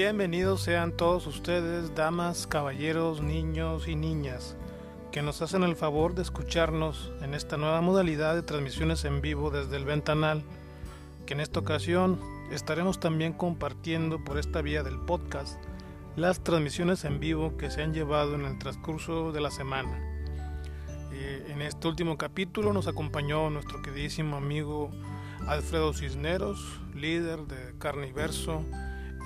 Bienvenidos sean todos ustedes, damas, caballeros, niños y niñas, que nos hacen el favor de escucharnos en esta nueva modalidad de transmisiones en vivo desde el ventanal, que en esta ocasión estaremos también compartiendo por esta vía del podcast las transmisiones en vivo que se han llevado en el transcurso de la semana. Eh, en este último capítulo nos acompañó nuestro queridísimo amigo Alfredo Cisneros, líder de Carniverso,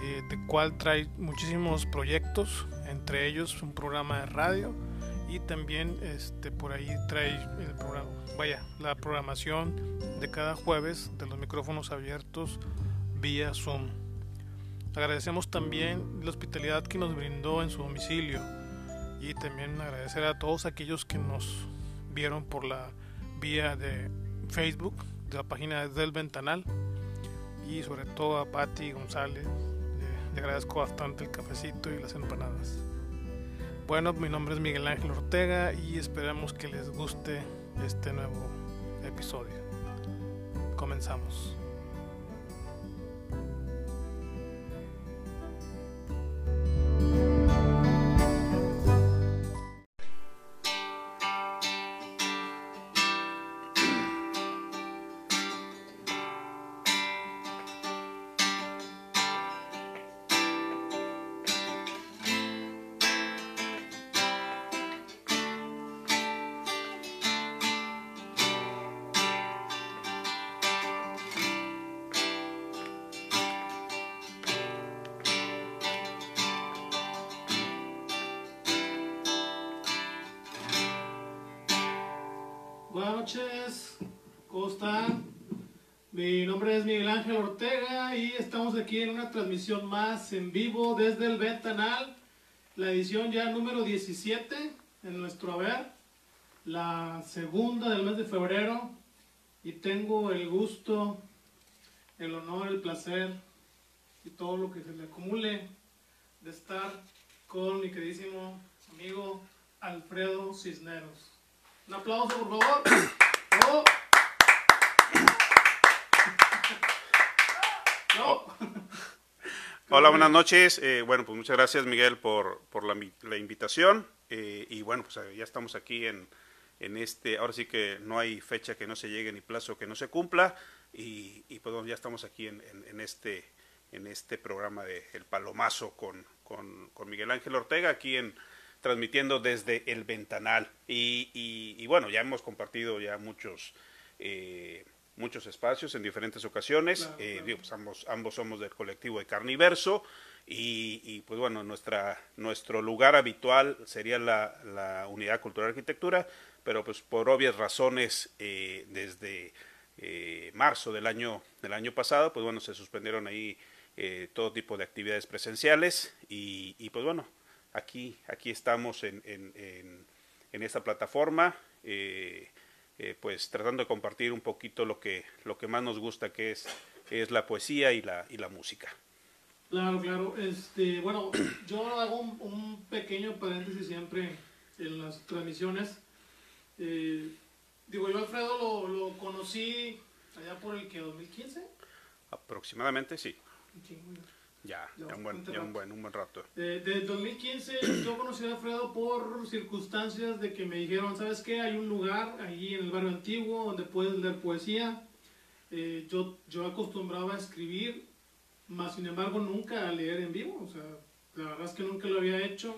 eh, de cual trae muchísimos proyectos, entre ellos un programa de radio y también este por ahí trae el programa, vaya, la programación de cada jueves de los micrófonos abiertos vía Zoom. Agradecemos también la hospitalidad que nos brindó en su domicilio y también agradecer a todos aquellos que nos vieron por la vía de Facebook, de la página del Ventanal y sobre todo a Patti González. Le agradezco bastante el cafecito y las empanadas. Bueno, mi nombre es Miguel Ángel Ortega y esperamos que les guste este nuevo episodio. Comenzamos. Estamos aquí en una transmisión más en vivo desde el Ventanal, la edición ya número 17 en nuestro haber, la segunda del mes de febrero y tengo el gusto, el honor, el placer y todo lo que se le acumule de estar con mi queridísimo amigo Alfredo Cisneros. Un aplauso, por favor. ¡Bravo! No. Hola, buenas noches. Eh, bueno, pues muchas gracias Miguel por, por la, la invitación. Eh, y bueno, pues eh, ya estamos aquí en, en este, ahora sí que no hay fecha que no se llegue ni plazo que no se cumpla. Y, y pues bueno, ya estamos aquí en, en- en este, en este programa de El Palomazo con, con, con Miguel Ángel Ortega, aquí en transmitiendo desde el Ventanal. Y, y- y bueno, ya hemos compartido ya muchos... eh, muchos espacios en diferentes ocasiones. Claro, Eh, claro. digo, pues ambos, ambos somos del colectivo de Carniverso y, y, pues bueno, nuestra, nuestro lugar habitual sería la, la Unidad Cultural Arquitectura, pero pues por obvias razones eh, desde eh, marzo del año, del año pasado, pues bueno, se suspendieron ahí eh, todo tipo de actividades presenciales y, y, pues bueno, aquí, aquí estamos en, en, en, en esta plataforma. eh, eh, pues tratando de compartir un poquito lo que, lo que más nos gusta, que es, es la poesía y la, y la música. Claro, claro. Este, bueno, yo hago un, un pequeño paréntesis siempre en las transmisiones. Eh, digo, yo Alfredo lo, lo conocí allá por el que 2015. Aproximadamente, sí. Ya, Ya ya un, buen, ya un, buen, un buen rato. Eh, de 2015 yo conocí a Alfredo por circunstancias de que me dijeron, ¿sabes qué? Hay un lugar allí en el barrio antiguo donde puedes leer poesía. Eh, yo, yo acostumbraba a escribir, más sin embargo nunca a leer en vivo. O sea, la verdad es que nunca lo había hecho.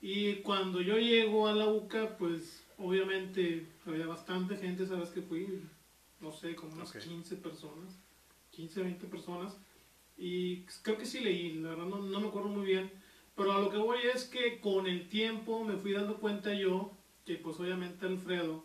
Y cuando yo llego a la UCA, pues obviamente había bastante gente, ¿sabes que fui? No sé, como unas Ok. 15 personas, 15, 20 personas. Y creo que sí leí, la verdad no, no me acuerdo muy bien. Pero a lo que voy es que con el tiempo me fui dando cuenta yo que pues obviamente Alfredo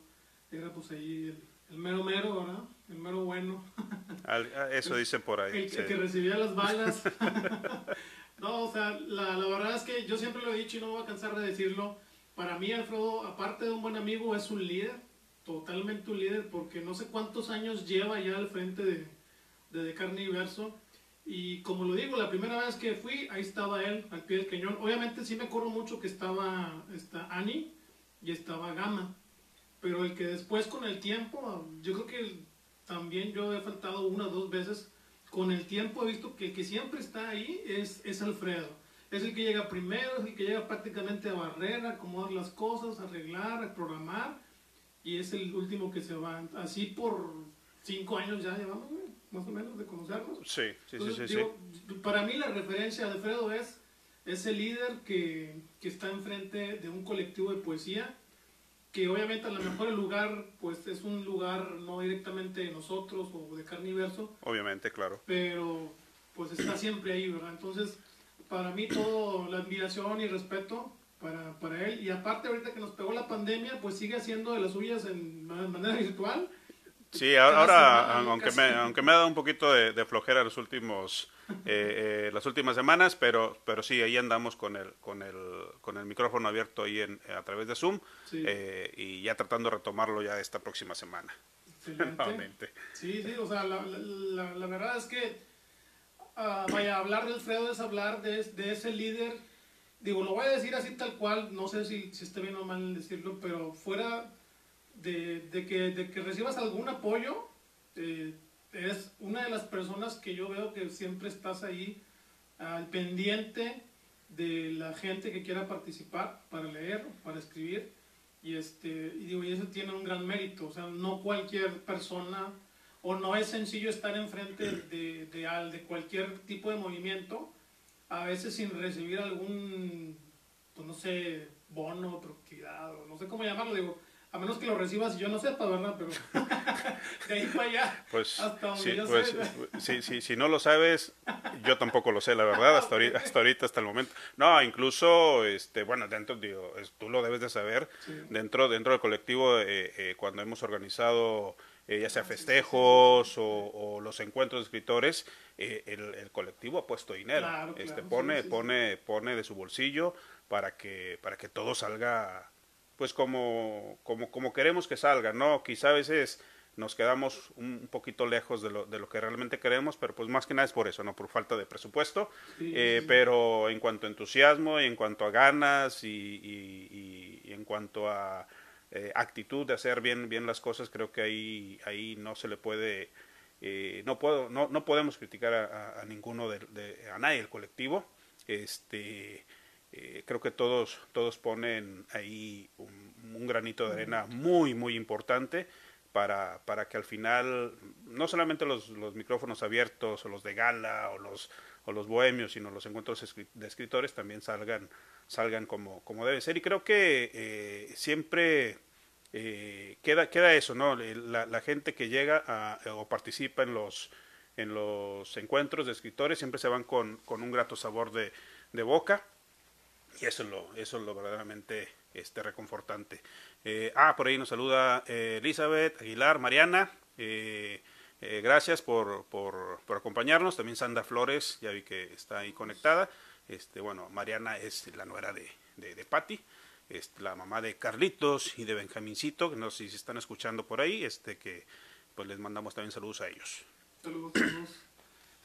era pues ahí el, el mero mero, ¿verdad? El mero bueno. Al- ah, Eso dicen por ahí. El, sí. el que recibía las balas. no, o sea, la, la verdad es que yo siempre lo he dicho y no me voy a cansar de decirlo. Para mí, Alfredo, aparte de un buen amigo, es un líder. Totalmente un líder, porque no sé cuántos años lleva ya al frente de, de, de Carne y como lo digo, la primera vez que fui, ahí estaba él, al pie del cañón. Obviamente sí me acuerdo mucho que estaba esta Annie y estaba Gama. Pero el que después con el tiempo, yo creo que también yo he faltado una o dos veces con el tiempo he visto que el que siempre está ahí es, es Alfredo. Es el que llega primero, es el que llega prácticamente a barrer, a acomodar las cosas, a arreglar, a programar. Y es el último que se va. Así por cinco años ya llevamos, más o menos, de conocernos. Sí, sí, sí, sí, Para mí la referencia de Alfredo es ese líder que, que está enfrente de un colectivo de poesía que obviamente a lo mejor el lugar pues es un lugar no directamente de nosotros o de carniverso. Obviamente, claro. Pero pues está siempre ahí, ¿verdad? Entonces, para mí todo la admiración y respeto para, para él. Y aparte ahorita que nos pegó la pandemia, pues sigue haciendo de las suyas en manera virtual. Sí, ahora, aunque, me, aunque me ha dado un poquito de, flojera los últimos, eh, eh, las últimas semanas, pero, pero sí, ahí andamos con el, con el, con el micrófono abierto ahí en, a través de Zoom eh, y ya tratando de retomarlo ya esta próxima semana. Nuevamente. Sí, sí, o sea, la, la, la verdad es que, uh, vaya, hablar de Alfredo es hablar de, de, ese líder, digo, lo voy a decir así tal cual, no sé si, si esté bien o mal decirlo, pero fuera de, que, de que recibas algún apoyo, eh, es una de las personas que yo veo que siempre estás ahí al pendiente de la gente que quiera participar para leer, para escribir. Y, este, y digo, y eso tiene un gran mérito. O sea, no cualquier persona, o no es sencillo estar enfrente de, de, de cualquier tipo de movimiento, a veces sin recibir algún, pues no sé, bono, productividad, o no sé cómo llamarlo. Digo, a menos que lo recibas yo no sepa, ¿verdad? Pero de ahí para allá, pues, hasta donde yo pues, sé. Si, si, no lo sabes, yo tampoco lo sé, la verdad, hasta ahorita, hasta, ahorita, hasta el momento. No, incluso, este, bueno, dentro, digo, tú lo debes de saber, dentro, dentro del colectivo, eh, eh, cuando hemos organizado eh, ya sea ah, festejos o, los encuentros de escritores, el, colectivo ha puesto dinero, este, pone, pone, pone de su bolsillo para que, para que todo salga pues como, como, como queremos que salga, ¿no? Quizá a veces nos quedamos un poquito lejos de lo, de lo que realmente queremos, pero pues más que nada es por eso, ¿no? Por falta de presupuesto, eh, pero en cuanto a entusiasmo y en cuanto a ganas y, y, en cuanto a eh, actitud de hacer bien, bien las cosas, creo que ahí, ahí no se le puede, eh, no, puedo, no, no podemos criticar a, a ninguno de, de, a nadie del colectivo, este eh, creo que todos, todos ponen ahí un, granito de arena muy, muy importante para, para que al final no solamente los, los, micrófonos abiertos o los de gala o los, o los bohemios, sino los encuentros de escritores también salgan, salgan como, como debe ser. Y creo que eh, siempre eh, queda, queda eso, ¿no? La, la gente que llega a, o participa en los, en los encuentros de escritores siempre se van con, con un grato sabor de, de boca y eso es lo, eso es lo verdaderamente este, reconfortante. Eh, ah, por ahí nos saluda eh, Elizabeth Aguilar, Mariana. Eh, gracias por, por, por, acompañarnos. También Sandra Flores, ya vi que está ahí conectada. Este, bueno, Mariana es la nuera de, de, de Patti, la mamá de Carlitos y de Benjamincito, que no sé si se están escuchando por ahí, este, que pues les mandamos también saludos a ellos. Saludos, saludos.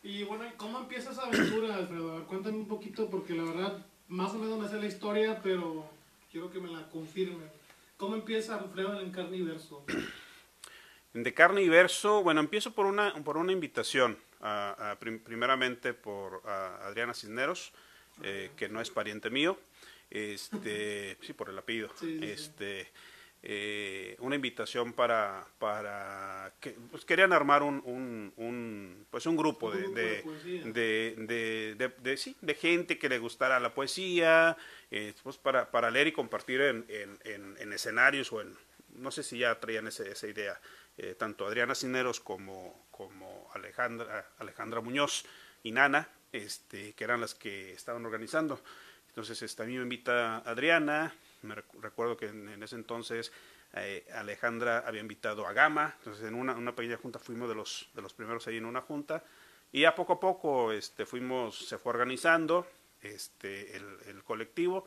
Y bueno, ¿cómo empieza esa aventura, Alfredo? Cuéntame un poquito, porque la verdad más o menos me sé la historia, pero quiero que me la confirme. ¿Cómo empieza Alfredo en Carne y Verso? De Carne y Verso, bueno, empiezo por una, por una invitación, primeramente por Adriana Cisneros, eh, que no es pariente mío, este, sí, por el apellido, este, eh, una invitación para, para que pues querían armar un, un, pues un grupo, de, de, de, de, sí, de gente que le gustara la poesía, eh, pues para, para leer y compartir en, en, en, escenarios o en, no sé si ya traían ese, esa idea, eh, tanto Adriana Cineros como, como Alejandra, Alejandra Muñoz y Nana, este, que eran las que estaban organizando. Entonces, mí me invita Adriana, me recuerdo que en, ese entonces eh, Alejandra había invitado a Gama, entonces en una, una, pequeña junta fuimos de los, de los primeros ahí en una junta, y a poco a poco este, fuimos, se fue organizando este, el, el colectivo,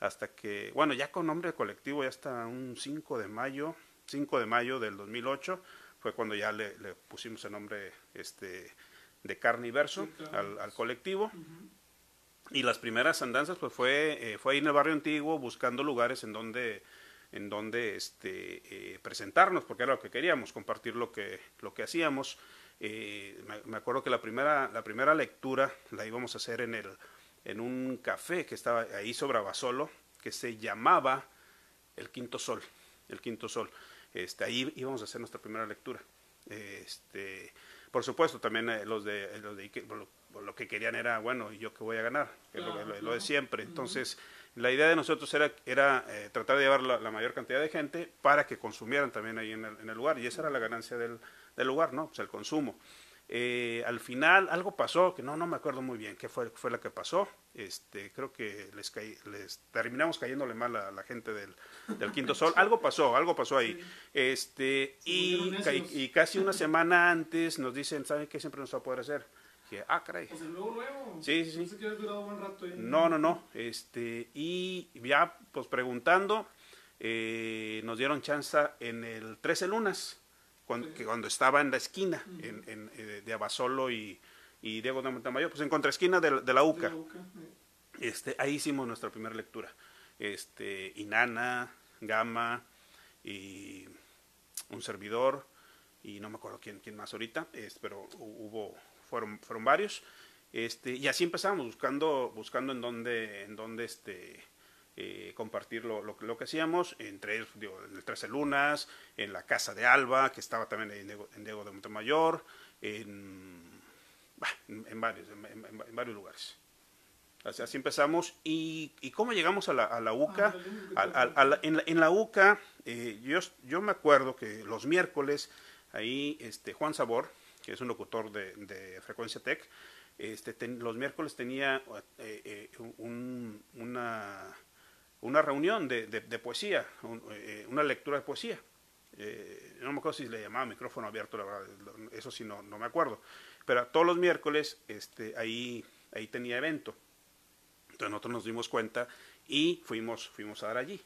hasta que, bueno, ya con nombre de colectivo, ya hasta un 5 de mayo, 5 de mayo del 2008, fue cuando ya le, le pusimos el nombre este, de Carniverso al, al colectivo. Y las primeras andanzas pues fue, eh, fue ahí en el barrio antiguo buscando lugares en donde, en donde este, eh, presentarnos, porque era lo que queríamos, compartir lo que, lo que hacíamos. eh, me, acuerdo que la primera, la primera lectura la íbamos a hacer en, el, en un café que estaba ahí sobre Abasolo, que se llamaba El Quinto Sol. El Quinto Sol. Este, ahí íbamos a hacer nuestra primera lectura. Este, por supuesto, también eh, los de, los de lo, que querían era, bueno, ¿y yo qué voy a ganar? lo, de siempre. Entonces, la idea de nosotros era, era eh, tratar de llevar la, mayor cantidad de gente para que consumieran también ahí en el, en el lugar. Y esa era la ganancia del, del lugar, ¿no? Pues el consumo. Eh, al final algo pasó, que no, no me acuerdo muy bien qué fue, fue lo que pasó. Este, creo que les, les terminamos cayéndole mal a la gente del, del, Quinto Sol. Algo pasó, algo pasó ahí. Este, y, y, casi una semana antes nos dicen, ¿saben qué siempre nos va a poder hacer? Que, ah, caray. Pues el nuevo nuevo. Sí, sí, sí. buen rato No, no, no. Este, y ya, pues preguntando, eh, nos dieron chance en el 13 lunas cuando, que cuando estaba en la esquina en, en, eh, de Abasolo y, y Diego de Montemayor, pues en contraesquina de, de la UCA. este, ahí hicimos nuestra primera lectura. Este, Inana, Gama y un servidor y no me acuerdo quién, quién más ahorita, es, pero hubo, fueron, fueron varios. Este, y así empezamos buscando, buscando en dónde, en dónde este, eh, compartir lo, lo, lo, que hacíamos, entre digo, en el Trece Lunas, en la Casa de Alba, que estaba también en Diego, en Diego de Montemayor, en, en, varios, en, varios lugares. Así, así empezamos. ¿Y, ¿Y, cómo llegamos a la, a la UCA? A, a, la, en, la, en, la, UCA, eh, yo, yo me acuerdo que los miércoles, ahí este, Juan Sabor, que es un locutor de, de Frecuencia Tech, este, los miércoles tenía eh, eh, un, una una reunión de, de, poesía, eh, una lectura de poesía. No me acuerdo si le llamaba micrófono abierto, la verdad, eso sí no, no me acuerdo. Pero todos los miércoles este, ahí, ahí tenía evento. Entonces nosotros nos dimos cuenta y fuimos, fuimos a dar allí.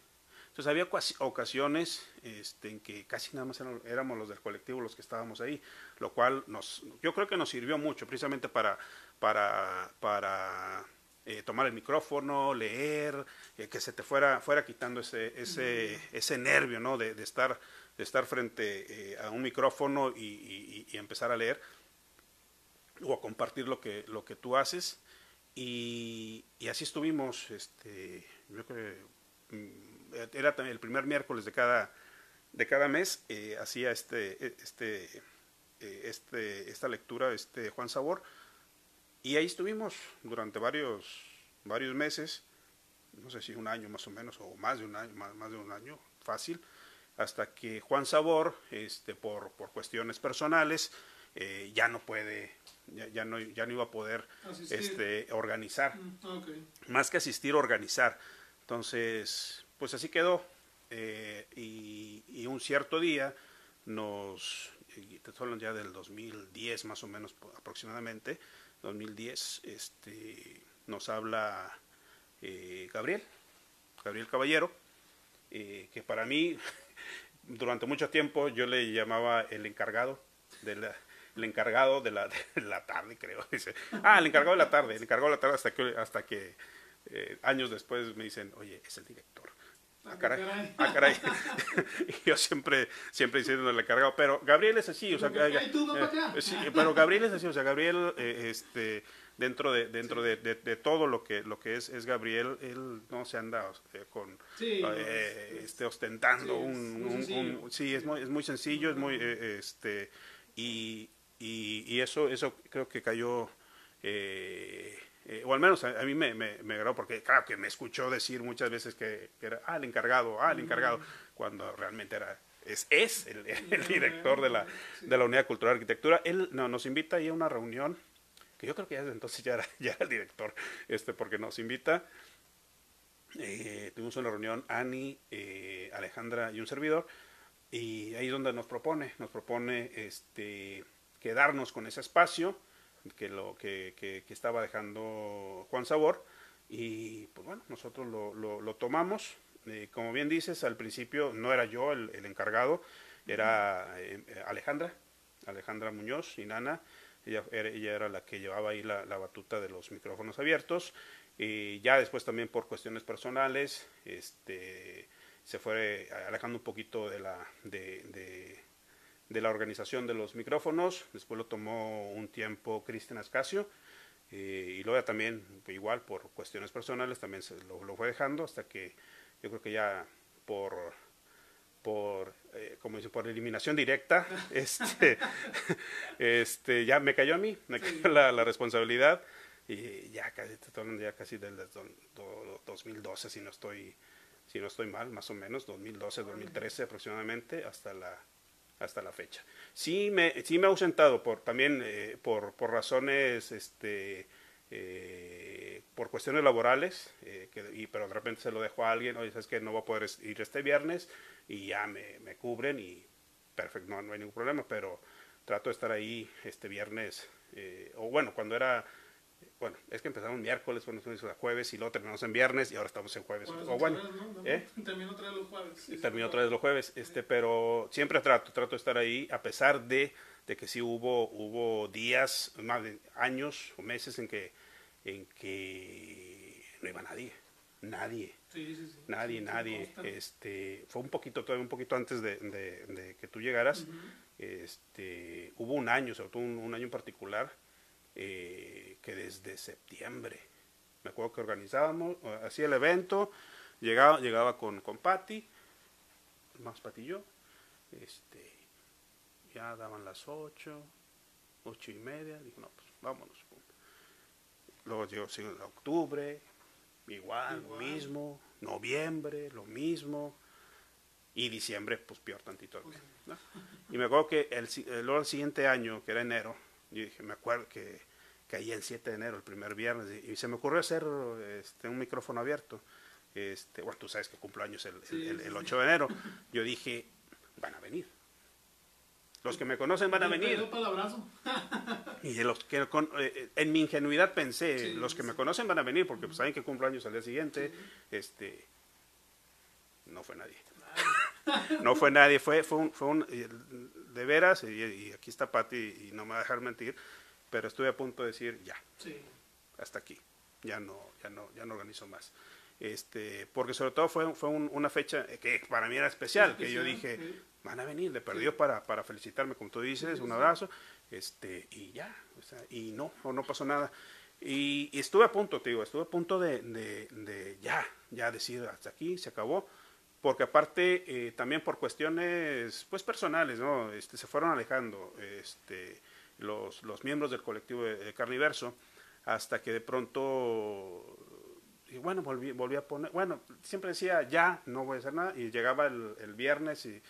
Entonces había ocasiones este, en que casi nada más éramos los del colectivo los que estábamos ahí, lo cual nos, yo creo que nos sirvió mucho precisamente para, para, para eh, tomar el micrófono, leer, eh, que se te fuera, fuera quitando ese, ese, ese nervio ¿no? de, de estar, de estar frente eh, a un micrófono y, y, y, empezar a leer o a compartir lo que, lo que tú haces. Y, y así estuvimos, este, yo creo que mm, era el primer miércoles de cada, de cada mes, hacía este, este, este, esta lectura, este Juan Sabor, y ahí estuvimos durante varios, varios meses, no sé si un año más o menos, o más de un año, más, más de un año, fácil, hasta que Juan Sabor, este, por, por cuestiones personales, eh, ya no puede, ya, ya, no, ya no iba a poder este, organizar. Mm, más que asistir, organizar. Entonces, pues así quedó. Eh, y, un cierto día nos, te ya del 2010 más o menos aproximadamente, 2010, este, nos habla eh, Gabriel, Gabriel Caballero, eh, que para mí, durante mucho tiempo, yo le llamaba el encargado de la, el encargado de la, de la tarde, creo. Dice, ah, el encargado de la tarde, el encargado de la tarde hasta que, hasta que eh, años después me dicen, oye, es el director. Ah, caray. Ah, caray. yo siempre, siempre diciendo el encargado, pero Gabriel es así, o sea, eh, sí, pero Gabriel es así, o sea, Gabriel, eh, este, dentro de, dentro de, de, de, todo lo que, lo que es, es Gabriel, él no se anda eh, con, sí, eh, este, ostentando sí, un, un, un, sí, es muy, es muy sencillo, es muy, eh, este, y, y, y, eso, eso creo que cayó, eh, eh, o al menos a, a mí me, me, me, agradó porque claro que me escuchó decir muchas veces que, que era, ah, el encargado, ah, el encargado, cuando realmente era, es, es el, el director de la, de la Unidad Cultural de Arquitectura. Él no, nos invita ahí a una reunión, que yo creo que ya desde entonces ya era, ya era el director, este, porque nos invita. Eh, tuvimos una reunión, Ani, eh, Alejandra y un servidor, y ahí es donde nos propone, nos propone este, quedarnos con ese espacio, que, lo, que, que, estaba dejando Juan Sabor. Y pues bueno, nosotros lo, lo, tomamos. Eh, como bien dices, al principio no era yo el, el encargado, era eh, Alejandra, Alejandra Muñoz y Nana. Ella ella era la que llevaba ahí la, la, batuta de los micrófonos abiertos. Y ya después también por cuestiones personales, este, se fue alejando un poquito de la, de de la organización de los micrófonos. Después lo tomó un tiempo Cristian Ascasio. Eh, y luego también, igual por cuestiones personales, también se lo, lo, fue dejando hasta que yo creo que ya por, por eh, como dice, por eliminación directa, este, este, ya me cayó a mí, me cayó la, la responsabilidad y ya casi, ya casi del 2012, si no estoy si no estoy mal, más o menos, 2012, 2013 aproximadamente, hasta la, hasta la fecha. Sí me, sí me he ausentado por, también eh, por, por razones, este, eh, por cuestiones laborales, eh, y, pero de repente se lo dejo a alguien, oye, sabes que no voy a poder ir este viernes y ya me, me cubren y perfecto, no, no, hay ningún problema, pero trato de estar ahí este viernes, o bueno, cuando era bueno, es que empezamos miércoles, bueno, estamos a jueves y luego terminamos en viernes y ahora estamos en jueves. o bueno, ¿eh? termino otra vez los jueves. termino otra vez los jueves, este, pero siempre trato, trato de estar ahí, a pesar de, de que sí hubo, hubo días, más de años o meses en que, en que no iba nadie, nadie. Sí, sí, sí. Nadie, nadie. Este, fue un poquito, todavía un poquito antes de, de, que tú llegaras. este, hubo un año, sobre todo un, un año en particular, eh, que desde septiembre, me acuerdo que organizábamos, hacía el evento, llegaba, llegaba con, con Patti, más Patti y yo, este, ya daban las ocho, ocho y media, dijo, no, pues vámonos. Luego llegó octubre, igual, lo mismo, noviembre, lo mismo, y diciembre, pues peor tantito. Y me acuerdo que el, luego el siguiente año, que era enero, yo dije, me acuerdo que caía el 7 de enero, el primer viernes, y, se me ocurrió hacer este, un micrófono abierto. Este, bueno, tú sabes que cumplo años el, el, 8 de enero. Yo dije, van a venir. Los que me conocen van a venir. y los que eh, en mi ingenuidad pensé, los que me conocen van a venir porque pues, saben que cumplo años al día siguiente. Este, no fue nadie. no fue nadie, fue, fue un, fue un de veras, y, aquí está Patti y no me va a dejar mentir, pero estoy a punto de decir ya, hasta aquí, ya no, ya no, ya no organizo más. Este, porque sobre todo fue, fue una fecha que para mí era especial, que yo dije, van a venir, le perdió para, para felicitarme, como tú dices, un abrazo, este, y ya, y no, no, pasó nada. Y, estuve a punto, te digo, estuve a punto de, de, de ya, ya decir, hasta aquí, se acabó, porque aparte eh, también por cuestiones pues personales, ¿no? Este, se fueron alejando este, los, los miembros del colectivo de, Carniverso hasta que de pronto y bueno, volví, volví a poner, bueno, siempre decía ya, no voy a hacer nada, y llegaba el, el viernes y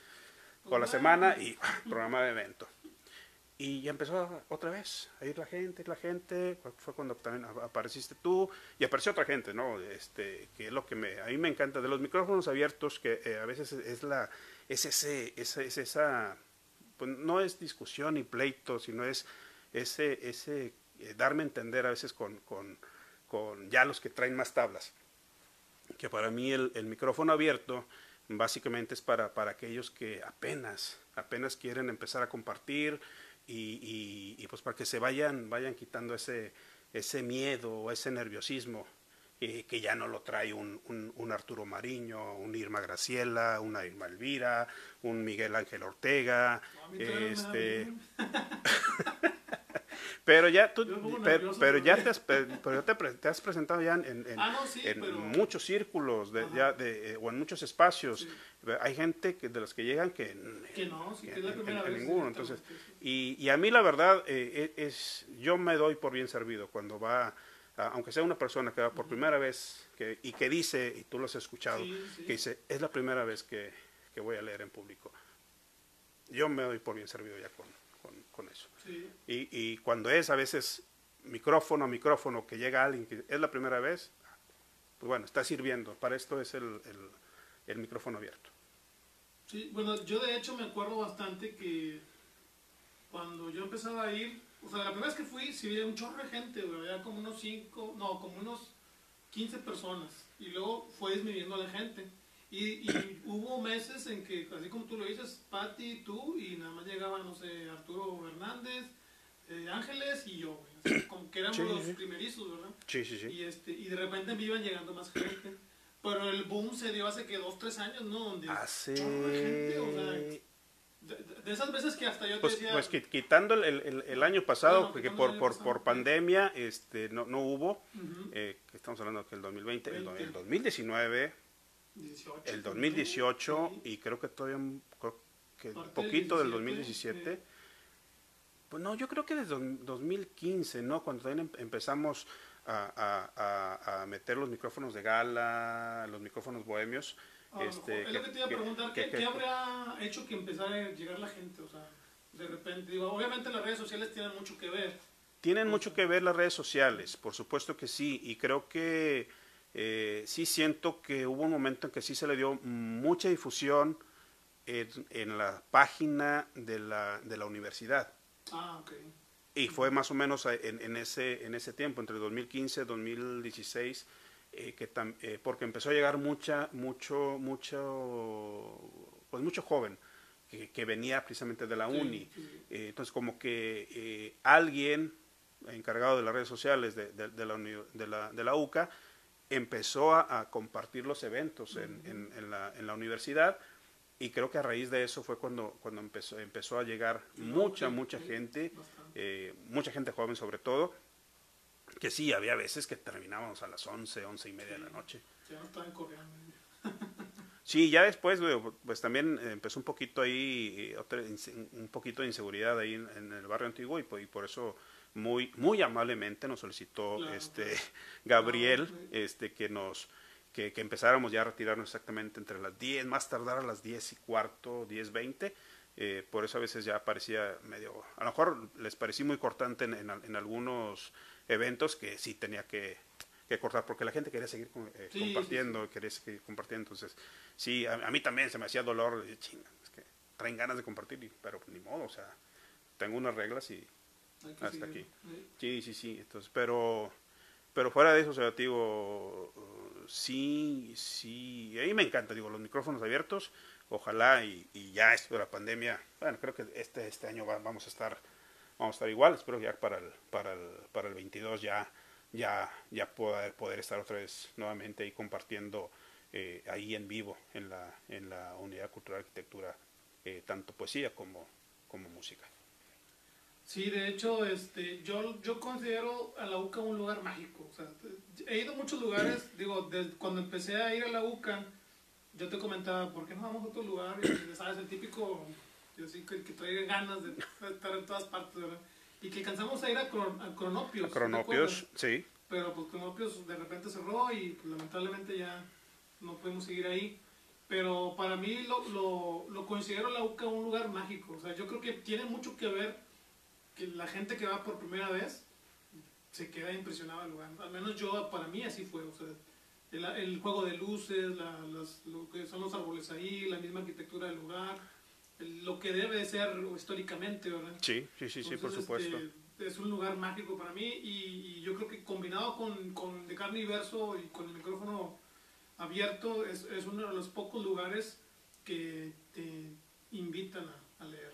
con la semana y programa de evento. Y ya empezó otra vez a ir la gente, la gente, fue cuando también apareciste tú y apareció otra gente, ¿no? Este, que es lo que me, a mí me encanta de los micrófonos abiertos, que eh, a veces es la, es ese, esa, es esa, pues no es discusión ni pleito, sino es ese, ese eh, darme a entender a veces con, con, con, ya los que traen más tablas. Que para mí el, el micrófono abierto básicamente es para, para aquellos que apenas, apenas quieren empezar a compartir, y, y, pues para que se vayan, vayan quitando ese, ese miedo o ese nerviosismo eh, que ya no lo trae un, un, un, Arturo Mariño, un Irma Graciela, una Irma Elvira, un Miguel Ángel Ortega, este Pero ya tú, pero, ya te has, pero te, has presentado ya en, en, ah, muchos círculos de, ya de, o en muchos espacios. Hay gente que, de los que llegan que, que no, que, es la primera vez. Ninguno. Entonces, y, y, a mí la verdad eh, e, es, yo me doy por bien servido cuando va, aunque sea una persona que va por primera vez que, y que dice, y tú lo has escuchado, que dice, es la primera vez que, que voy a leer en público. Yo me doy por bien servido ya con, con eso. Y, y, cuando es a veces micrófono, micrófono, que llega alguien que es la primera vez, pues bueno, está sirviendo. Para esto es el, el, el micrófono abierto. Sí, bueno, yo de hecho me acuerdo bastante que cuando yo empezaba a ir, o sea, la primera vez que fui, sí había un chorro de gente, había como unos 5, no, como unos 15 personas. Y luego fue disminuyendo la gente. Y, hubo meses en que, así como tú lo dices, Patti, tú, y nada más llegaban, no sé, Arturo Hernández, eh, Ángeles y yo, como que éramos los primerizos, ¿verdad? Sí, sí, sí. Y, este, y de repente me iban llegando más gente. Pero el boom se dio hace que dos, tres años, ¿no? Donde hace... gente, o sea, de esas veces que hasta yo te pues, decía... Pues quitando el, el, el año pasado, porque por, por, por, pandemia este, no, no hubo, eh, estamos hablando que el 2020, el, el 2019, 18, el 2018 y creo que todavía un que poquito del, 2017. Pues no, yo creo que desde 2015, ¿no? Cuando también em, empezamos a, a, a, meter los micrófonos de gala, los micrófonos bohemios. este, es lo que te iba a preguntar, ¿qué, ¿qué, habría hecho que empezara a llegar la gente? O sea, de repente, digo, obviamente las redes sociales tienen mucho que ver. Tienen mucho que ver las redes sociales, por supuesto que sí, y creo que eh, sí siento que hubo un momento en que sí se le dio mucha difusión en, en la página de la, de la universidad. Ah, ok. Y fue más o menos en, en, ese, en ese tiempo, entre 2015 y 2016, eh, que eh, porque empezó a llegar mucha, mucho, mucho, pues mucho joven que, que venía precisamente de la uni. Eh, entonces, como que eh, alguien encargado de las redes sociales de, de, de, la, de, la, de la UCA empezó a, a compartir los eventos en, en, en, la, en la universidad y creo que a raíz de eso fue cuando, cuando empezó, empezó a llegar mucha, mucha gente, eh, mucha gente joven sobre todo, que sí, había veces que terminábamos a las 11, 11 y media de la noche. Sí, ya después, pues también empezó un poquito ahí, un poquito de inseguridad ahí en, el barrio antiguo y, y, por eso muy, muy amablemente nos solicitó este Gabriel, este que nos que, que, empezáramos ya a retirarnos exactamente entre las 10, más tardar a las 10 y cuarto, 10, 20. Eh, por eso a veces ya parecía medio, a lo mejor les parecí muy cortante en, en, en algunos eventos que sí tenía que, que, cortar porque la gente quería seguir eh, sí, compartiendo, sí, sí. quería seguir compartiendo. Entonces, sí, a, a, mí también se me hacía dolor, de, chinga, es que traen ganas de compartir, pero ni modo, o sea, tengo unas reglas y hasta seguir. aquí. Sí, sí, sí, entonces, pero, pero fuera de eso, o sea, digo, sí, sí, a mí me encanta, digo, los micrófonos abiertos, ojalá y, y ya esto de la pandemia, bueno, creo que este, este año va, vamos a estar vamos a estar igual, espero que ya para el, para el, para el 22 ya, ya, ya poder, poder estar otra vez nuevamente ahí compartiendo eh, ahí en vivo en la, en la Unidad Cultural Arquitectura, eh, tanto poesía como, como música. Sí, de hecho, este, yo, yo considero a la UCA un lugar mágico. O sea, he ido a muchos lugares, digo, desde cuando empecé a ir a la UCA, yo te comentaba, ¿por qué no vamos a otro lugar? Y, ¿sabes? El típico, yo sí, que, que trae ganas de estar en todas partes, ¿verdad? Y que cansamos a ir a, Cron, a Cronopios. A Cronopios, sí. Pero pues Cronopios de repente cerró y pues, lamentablemente ya no podemos seguir ahí. Pero para mí lo, lo, lo considero la UCA un lugar mágico. O sea, yo creo que tiene mucho que ver que la gente que va por primera vez se queda impresionada del lugar. Al menos yo, para mí así fue. O sea, el, el juego de luces, la, las, lo que son los árboles ahí, la misma arquitectura del lugar, lo que debe de ser históricamente, ¿verdad? Sí, sí, sí, Entonces, sí, por supuesto. Este, es un lugar mágico para mí y, y yo creo que combinado con, con, de carne y verso y con el micrófono abierto es, es uno de los pocos lugares que te invitan a, a leer,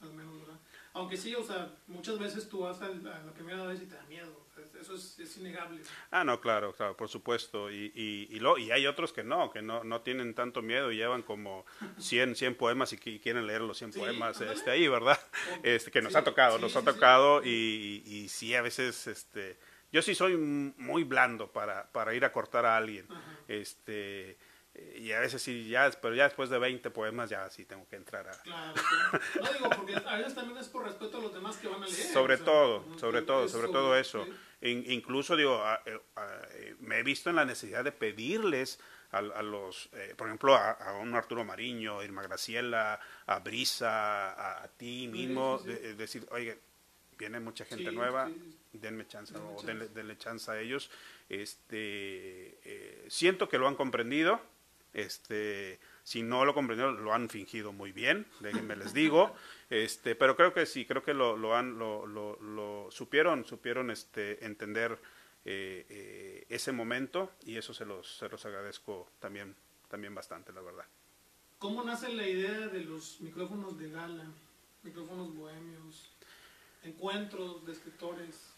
al menos, ¿verdad? Aunque sí, o sea, muchas veces tú vas a la, a la primera vez y te da miedo. Eso es, es, innegable. Ah, no, claro, claro, por supuesto. Y, y, y, lo, y hay otros que no, que no, no tienen tanto miedo y llevan como 100, 100 poemas y, y quieren leer los 100 sí, poemas este, ahí, ¿verdad? Este, que nos sí, ha tocado, sí, nos ha tocado y, y sí, a veces, este, yo sí soy muy blando para, para ir a cortar a alguien. Ajá. Este y a veces sí, ya, pero ya después de 20 poemas ya sí tengo que entrar a... Claro, claro. No digo, porque a veces también es por respeto a los demás que van a leer. Sobre o sea, todo, no, sobre todo, sobre todo eso. Sí. In, incluso, digo, a, a, a, me he visto en la necesidad de pedirles a, los, eh, por ejemplo, a, un Arturo Mariño, Irma Graciela, a Brisa, a, ti mismo, sí, de, decir, oye, viene mucha gente nueva, denme chance, denme o denle, denle, chance a ellos. Este, eh, siento que lo han comprendido este, si no lo comprendieron, lo han fingido muy bien, déjenme les digo. Este, pero creo que sí, creo que lo, lo han, lo, lo, lo, supieron, supieron este, entender eh, eh, ese momento y eso se los, se los agradezco también, también bastante, la verdad. ¿Cómo nace la idea de los micrófonos de gala, micrófonos bohemios, encuentros de escritores?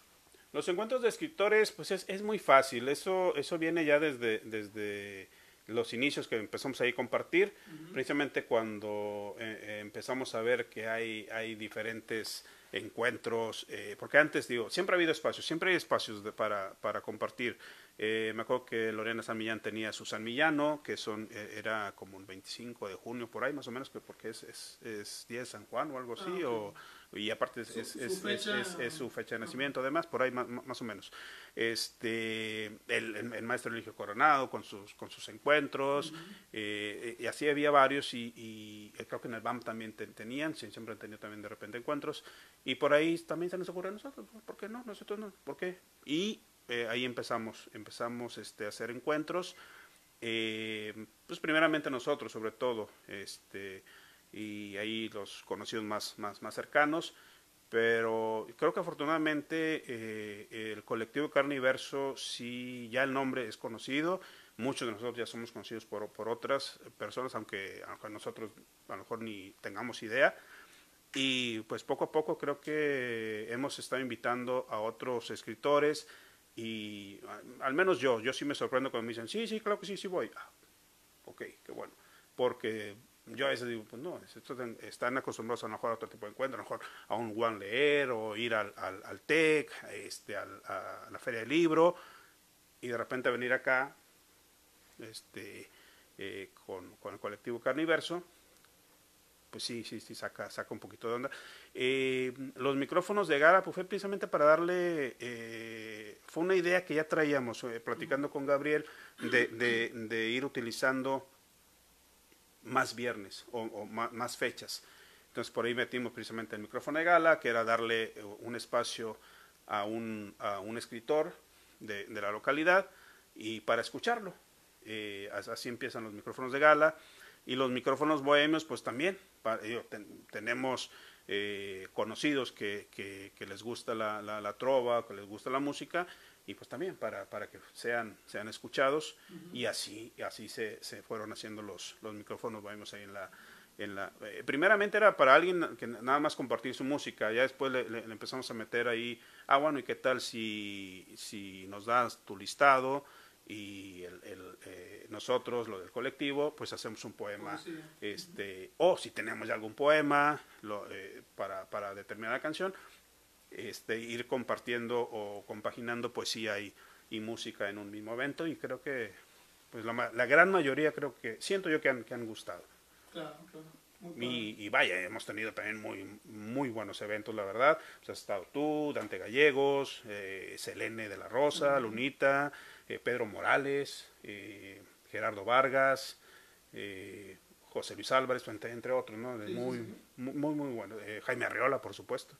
Los encuentros de escritores, pues es, es muy fácil. Eso, eso viene ya desde, desde los inicios que empezamos ahí a compartir, precisamente cuando empezamos a ver que hay, hay diferentes encuentros, porque antes digo, siempre ha habido espacios, siempre hay espacios para, para compartir. Eh, me acuerdo que Lorena San Millán tenía su San Millano, que son, eh, era como un 25 de junio, por ahí más o menos, que porque es, es, es día de San Juan o algo así, ah, o, y aparte es, es, es, su fecha de nacimiento, además, por ahí más, más o menos. Este, el, el, maestro Eligio Coronado con sus, con sus encuentros, eh, y así había varios, y, y, creo que en el BAM también tenían, siempre han tenido también de repente encuentros, y por ahí también se nos ocurre a nosotros, ¿por qué no? Nosotros no, ¿por qué? Y eh, ahí empezamos, empezamos este, a hacer encuentros. Eh, pues primeramente nosotros, sobre todo, este, y ahí los conocidos más, más, más cercanos, pero creo que afortunadamente eh, el colectivo Carniverso, sí, ya el nombre es conocido, muchos de nosotros ya somos conocidos por, por otras personas, aunque, aunque nosotros a lo mejor ni tengamos idea, y pues poco a poco creo que hemos estado invitando a otros escritores, y al menos yo, yo sí me sorprendo cuando me dicen, sí, sí, claro que sí, sí voy. Ah, ok, qué bueno. Porque yo a veces digo, pues no, están acostumbrados a lo mejor a otro tipo de encuentro, a lo mejor a un one leer o ir al, al, al TEC, este, al, a la feria del libro, y de repente venir acá este, eh, con, con el colectivo Carniverso pues sí, sí, sí, saca, saca un poquito de onda. Eh, los micrófonos de Gara, pues fue precisamente para darle, eh, fue una idea que ya traíamos, eh, platicando con Gabriel, de, de, de, ir utilizando más viernes o, más, fechas. Entonces por ahí metimos precisamente el micrófono de Gala, que era darle un espacio a un, a un escritor de, la localidad y para escucharlo. así empiezan los micrófonos de Gala y los micrófonos bohemios, pues también tenemos eh, conocidos que, que, les gusta la, la, trova, que les gusta la música, y pues también para, para que sean, sean escuchados, y así, así se, se fueron haciendo los, los micrófonos bohemios ahí en la... En la eh, primeramente era para alguien que nada más compartir su música, ya después le, le, empezamos a meter ahí, ah bueno, ¿y qué tal si, si nos das tu listado? y el, el, eh, nosotros, lo del colectivo, pues hacemos un poema, este, o si tenemos ya algún poema lo, eh, para, para determinada canción, este, ir compartiendo o compaginando poesía y, y música en un mismo evento y creo que pues la, la gran mayoría creo que siento yo que han, que han gustado. Claro, claro. Y, y, vaya, hemos tenido también muy, muy buenos eventos, la verdad. has estado tú, Dante Gallegos, eh, Selene de la Rosa, Lunita, eh, Pedro Morales, eh, Gerardo Vargas, eh, José Luis Álvarez, entre, otros, ¿no? muy, muy, muy, bueno. Jaime Arriola, por supuesto.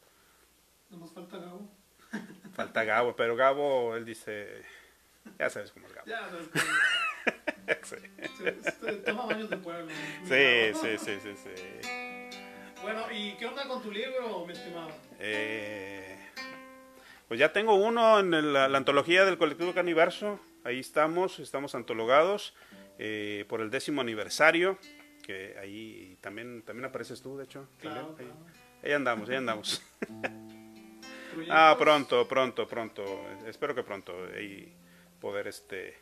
Nomás falta Gabo. Falta Gabo, pero Gabo, él dice, ya sabes cómo es Gabo. Ya sabes cómo sí. Toma baños de pueblo. Sí, sí, sí, sí, sí. Bueno, ¿y qué onda con tu libro, mi estimado? Eh, pues ya tengo uno en la, antología del colectivo Caniverso. Ahí estamos, estamos antologados eh, por el décimo aniversario. Que ahí también, también apareces tú, de hecho. Claro, ahí, andamos, ahí andamos. ah, pronto, pronto, pronto. Espero que pronto. Ahí poder este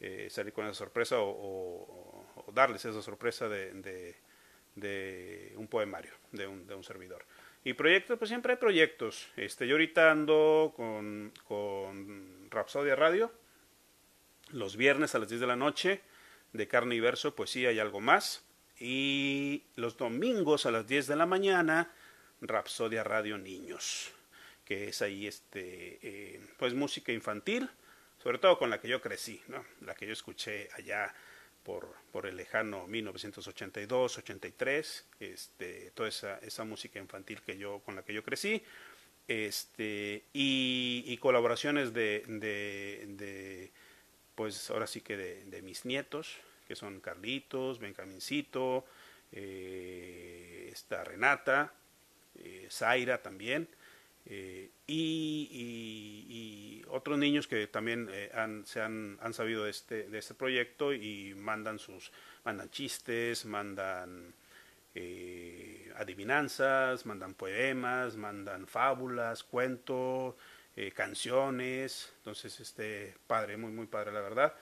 eh, salir con esa sorpresa o, o, darles esa sorpresa de, de, de un poemario de un, de un servidor. Y proyectos, pues siempre hay proyectos. Este, yo ahorita ando con, con Rapsodia Radio, los viernes a las 10 de la noche, de carne y verso, pues sí hay algo más. Y los domingos a las 10 de la mañana, Rapsodia Radio Niños, que es ahí este, eh, pues música infantil, sobre todo con la que yo crecí, ¿no? la que yo escuché allá por, por el lejano 1982, 83, este, toda esa, esa música infantil que yo, con la que yo crecí, este, y, colaboraciones de, de, pues ahora sí que de, de, mis nietos, que son Carlitos, Benjamincito, eh, está Renata, eh, Zaira también, eh, y, otros niños que también eh, han, se han, han, sabido de este, de este proyecto y mandan sus mandan chistes, mandan eh, adivinanzas, mandan poemas, mandan fábulas, cuentos, canciones. Entonces, este padre, muy, muy padre, la verdad.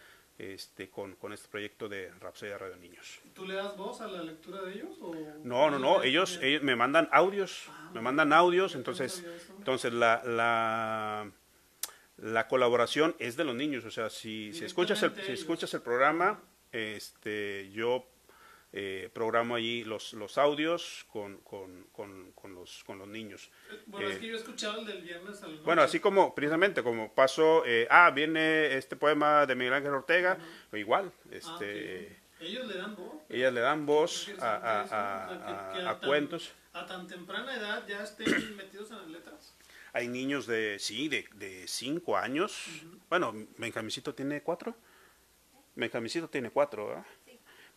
Este, con, con este proyecto de Rapsodia Radio Niños. ¿Tú le das voz a la lectura de ellos? O No, no, no, ellos, ellos me mandan audios, Ah, me mandan audios, entonces, entonces la, la, la colaboración es de los niños, o sea, si, si escuchas el, si escuchas el programa, este, yo eh, programo allí los, los audios con, con, con, con los, con los niños. Bueno, eh, es que yo he escuchado el del viernes al Bueno, así como, precisamente, como pasó, eh, ah, viene este poema de Miguel Ángel Ortega, igual, Ah, este, Ellos le dan voz. ellas le dan voz a, a- a- que- a- que a tan- cuentos. A tan temprana edad ya estén metidos en las letras. Hay niños de, sí, de, de cinco años. Bueno, Benjamicito tiene cuatro. Benjamicito tiene cuatro, ¿verdad?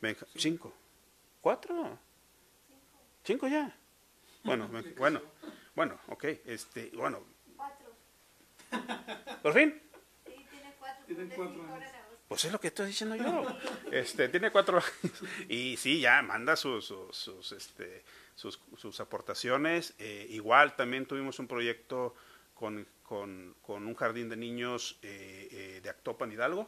Benja- Cinco. ¿Cuatro? Cinco ya. Bueno, Ben- bueno, bueno, ok, este, bueno, Cuatro. por fin. Sí, tiene cuatro. Tiene cuatro años. Pues es lo que estoy diciendo yo. Este, tiene cuatro años. Y sí, ya manda sus, sus, sus, este, sus, sus aportaciones. Eh, igual también tuvimos un proyecto con, con, con un jardín de niños eh, eh, de Actopan Hidalgo,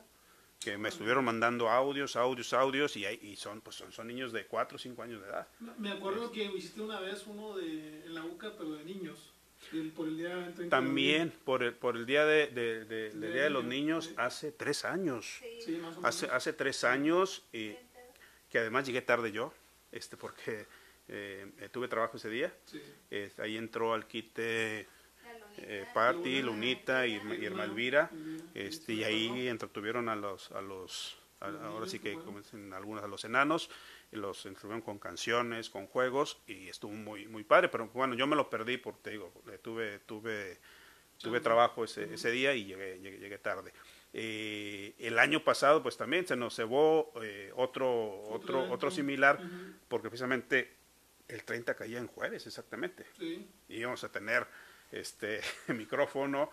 que me estuvieron mandando audios, audios, audios, y, hay- y son, pues son, son niños de cuatro o cinco años de edad. Me acuerdo que hiciste una vez uno de en la UCA, pero de niños. por el día 30 de También por el, por el Día de, de- de- Día de los niños, sí. hace tres años. Sí. Sí, más o menos. Hace, hace tres años, y que además llegué tarde yo, este porque eh, tuve trabajo ese día. Sí. Eh, ahí entró al quite. Eh, Lunita y, Irma, y Irma Elvira. Este, y ahí entretuvieron a los, a los a- ahora sí que como dicen algunos a los enanos, y los entretuvieron con canciones, con juegos, y estuvo muy, muy padre, pero bueno, yo me lo perdí porque te digo, tuve, tuve, tuve trabajo ese, ese día y llegué, llegué, llegué tarde. Eh, el año pasado pues también se nos cebó eh, otro, otro, otro similar, porque precisamente el 30 caía en jueves, exactamente Sí. y íbamos a tener este micrófono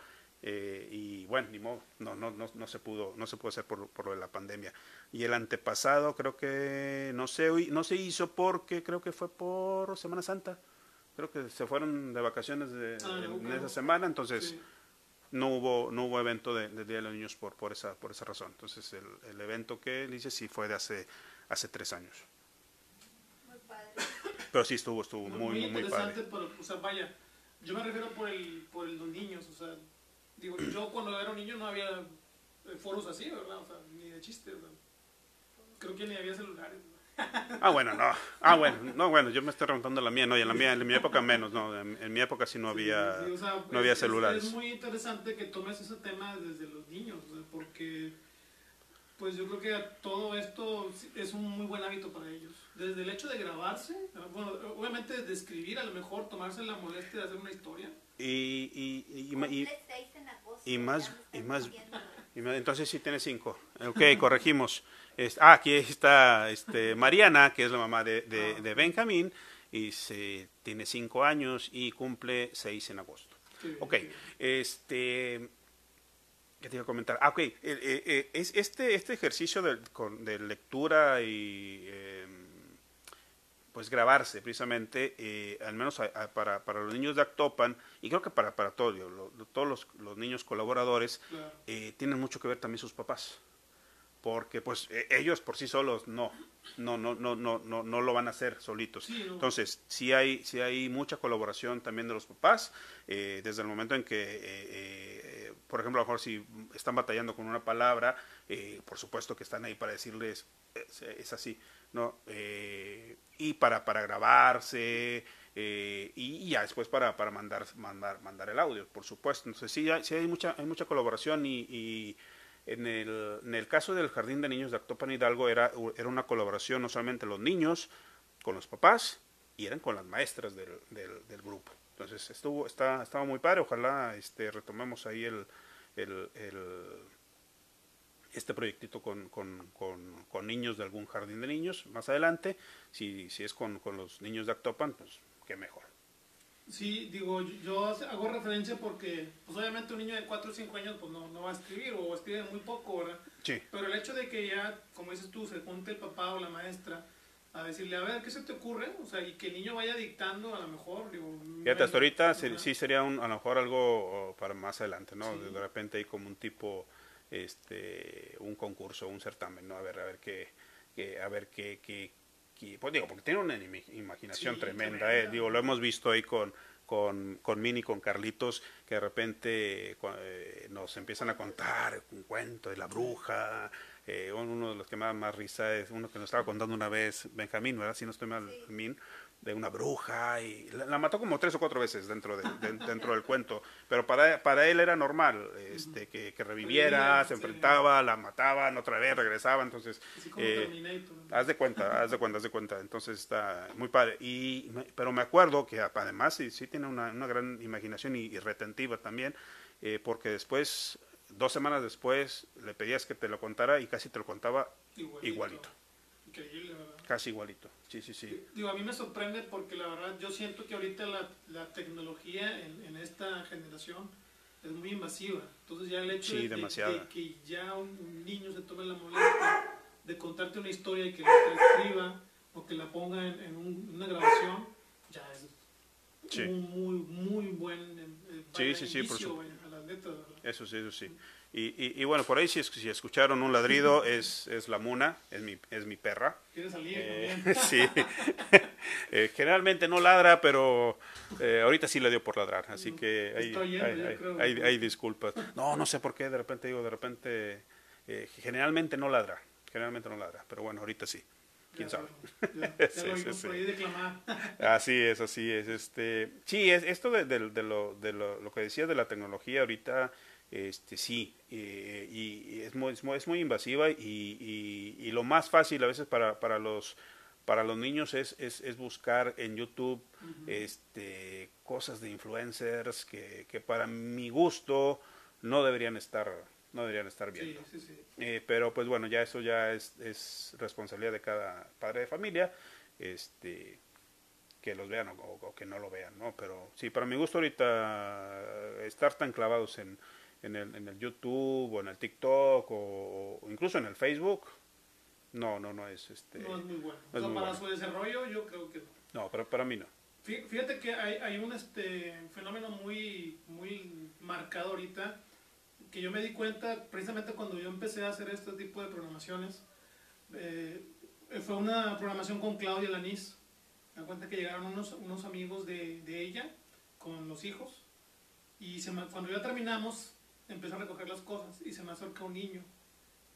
eh, y bueno ni modo no no no no se pudo no se pudo hacer por, por lo de la pandemia. Y el antepasado creo que no se no se hizo porque creo que fue por Semana Santa. Creo que se fueron de vacaciones de, Ah, en, esa semana entonces Sí. no hubo no hubo evento de, del Día de los Niños por por esa por esa razón. Entonces el, el evento que hice sí fue de hace hace tres años. Muy padre. pero sí estuvo estuvo muy muy, muy interesante, padre. pero, o sea, vaya, yo me refiero por el, por el los niños, o sea, digo, yo cuando era un niño no había eh, foros así, ¿verdad? O sea, ni de chiste, sea, creo que ni había celulares. ¿no? Ah, bueno, no. Ah, bueno, no, bueno, yo me estoy preguntando la mía, no, y en la mía, en mi época menos, no, en, en mi época sí no había, Sí, o sea, no había es- es- celulares. Es, muy interesante que tomes ese tema desde los niños, porque pues yo creo que todo esto es un muy buen hábito para ellos. Desde el hecho de grabarse, bueno, obviamente de escribir, a lo mejor tomarse la molestia de hacer una historia. Y, y, y, y, y- más- y más- y me- entonces sí tiene cinco. Ok, corregimos. Es- ah, aquí está este, Mariana, que es la mamá de, de, de Benjamín, y se, tiene cinco años y cumple seis en agosto. que- Ok, que- este, ¿qué te iba a comentar? Ah, ok, eh, eh, eh, es este, este ejercicio de, con- de lectura y eh, pues grabarse precisamente, eh, al menos a- a- para, para los niños de Actopan, y creo que para, para todos, lo- los, los niños colaboradores, claro. eh, tienen mucho que ver también sus papás porque pues eh, ellos por sí solos no no no no no no no lo van a hacer solitos. Sí, no. entonces sí hay sí hay mucha colaboración también de los papás eh, desde el momento en que eh, eh, por ejemplo a lo mejor si están batallando con una palabra eh, por supuesto que están ahí para decirles es, es así no Eh, y para para grabarse eh, y ya después para, para mandar mandar mandar el audio por supuesto. Entonces sí hay, sí hay mucha hay mucha colaboración y, y en el, en el caso del Jardín de Niños de Actopan Hidalgo era, era una colaboración no solamente los niños con los papás y eran con las maestras del, grupo. Entonces estuvo está estaba muy padre. Ojalá este retomemos ahí el, este proyectito con, niños de algún jardín de niños más adelante. Si, si es con los niños de Actopan, pues qué mejor. Sí, digo, yo- hago referencia porque, pues obviamente un niño de 4 o 5 años pues no, no va a escribir o escribe muy poco, ¿verdad? Sí. Pero el hecho de que ya, como dices tú, se junte el papá o la maestra a decirle, a ver, ¿qué se te ocurre? O sea, y que el niño vaya dictando a lo mejor, digo... Fíjate, hasta ahorita se- sí sería un, a lo mejor algo para más adelante, ¿no? Sí. De, de repente hay como un tipo este un concurso, un certamen, ¿no? A ver, a ver qué, qué- a ver qué, qué- qué- pues digo, porque tiene una imaginación Sí, tremenda, tremenda. ¿eh? Digo, lo hemos visto ahí con con, con Mini, con Carlitos, que de repente eh, nos empiezan a contar un cuento de la bruja, eh, uno de los que más, más risa es uno que nos estaba contando una vez, Benjamín, ¿verdad? Si no estoy mal, Benjamín, de una bruja y la, la mató como tres o cuatro veces dentro, de, de- dentro del cuento, pero para, para él era normal este, que, que reviviera, se sí. enfrentaba, la mataban otra vez, regresaba, entonces... Eh. Haz de cuenta, haz de cuenta, haz de cuenta. Entonces está muy padre. Y, me- pero me acuerdo que además sí, sí tiene una, una gran imaginación y, y retentiva también, eh, porque después, dos semanas después, le pedías que te lo contara y casi te lo contaba Igualito. igualito. Increíble, ¿verdad? Casi igualito. Sí, sí, sí. Digo, a mí me sorprende porque la verdad yo siento que ahorita la, la tecnología en, en esta generación es muy invasiva. Entonces ya el hecho Sí, de, que ya un, un niño se tome la molestia de contarte una historia y que la transcriba o que la ponga en, en un- una grabación, ya es Sí. un muy, muy buen eh, Sí, vaya, sí, sí, por supuesto. Eso sí, eso sí. Y, y, y bueno, por ahí si, si escucharon un ladrido, es, es la Muna, es mi, es mi perra. Quiere salir Eh, sí. Eh, generalmente no ladra, pero eh, ahorita sí le dio por ladrar, así que hay, Está oyendo, hay, hay- creo. hay- hay disculpas. No, no sé por qué, de repente digo, de repente, generalmente no ladra, generalmente no ladra, pero bueno, ahorita sí, quién Ya sabe. Ya, ya Sí, sí, sí. Así es, así es. Este, sí, es esto de, de- de lo, de lo, lo que decías de la tecnología ahorita, este, sí, eh, y, es, muy, es, muy, es muy invasiva y, y, y lo más fácil a veces para, para los para los niños es, es, es buscar en YouTube este, cosas de influencers que, que para mi gusto no deberían estar no deberían estar viendo. sí, sí. Eh, pero pues bueno, ya eso ya es, es responsabilidad de cada padre de familia, este, que los vean o, o que no lo vean, ¿no? Pero sí, para mi gusto ahorita estar tan clavados en, en, el, en el YouTube o en el TikTok o, o incluso en el Facebook, no, no, no es este, No es muy bueno. no O sea, muy para bueno. su desarrollo yo creo que no. no, pero para mí no. Fí- Fíjate que hay, hay un este, fenómeno muy, muy marcado ahorita que yo me di cuenta precisamente cuando yo empecé a hacer este tipo de programaciones. eh, fue una programación con Claudia Lanís. Me da cuenta que llegaron unos, unos amigos de, de ella con los hijos y se cuando ya terminamos empecé a recoger las cosas y se me acerca un niño.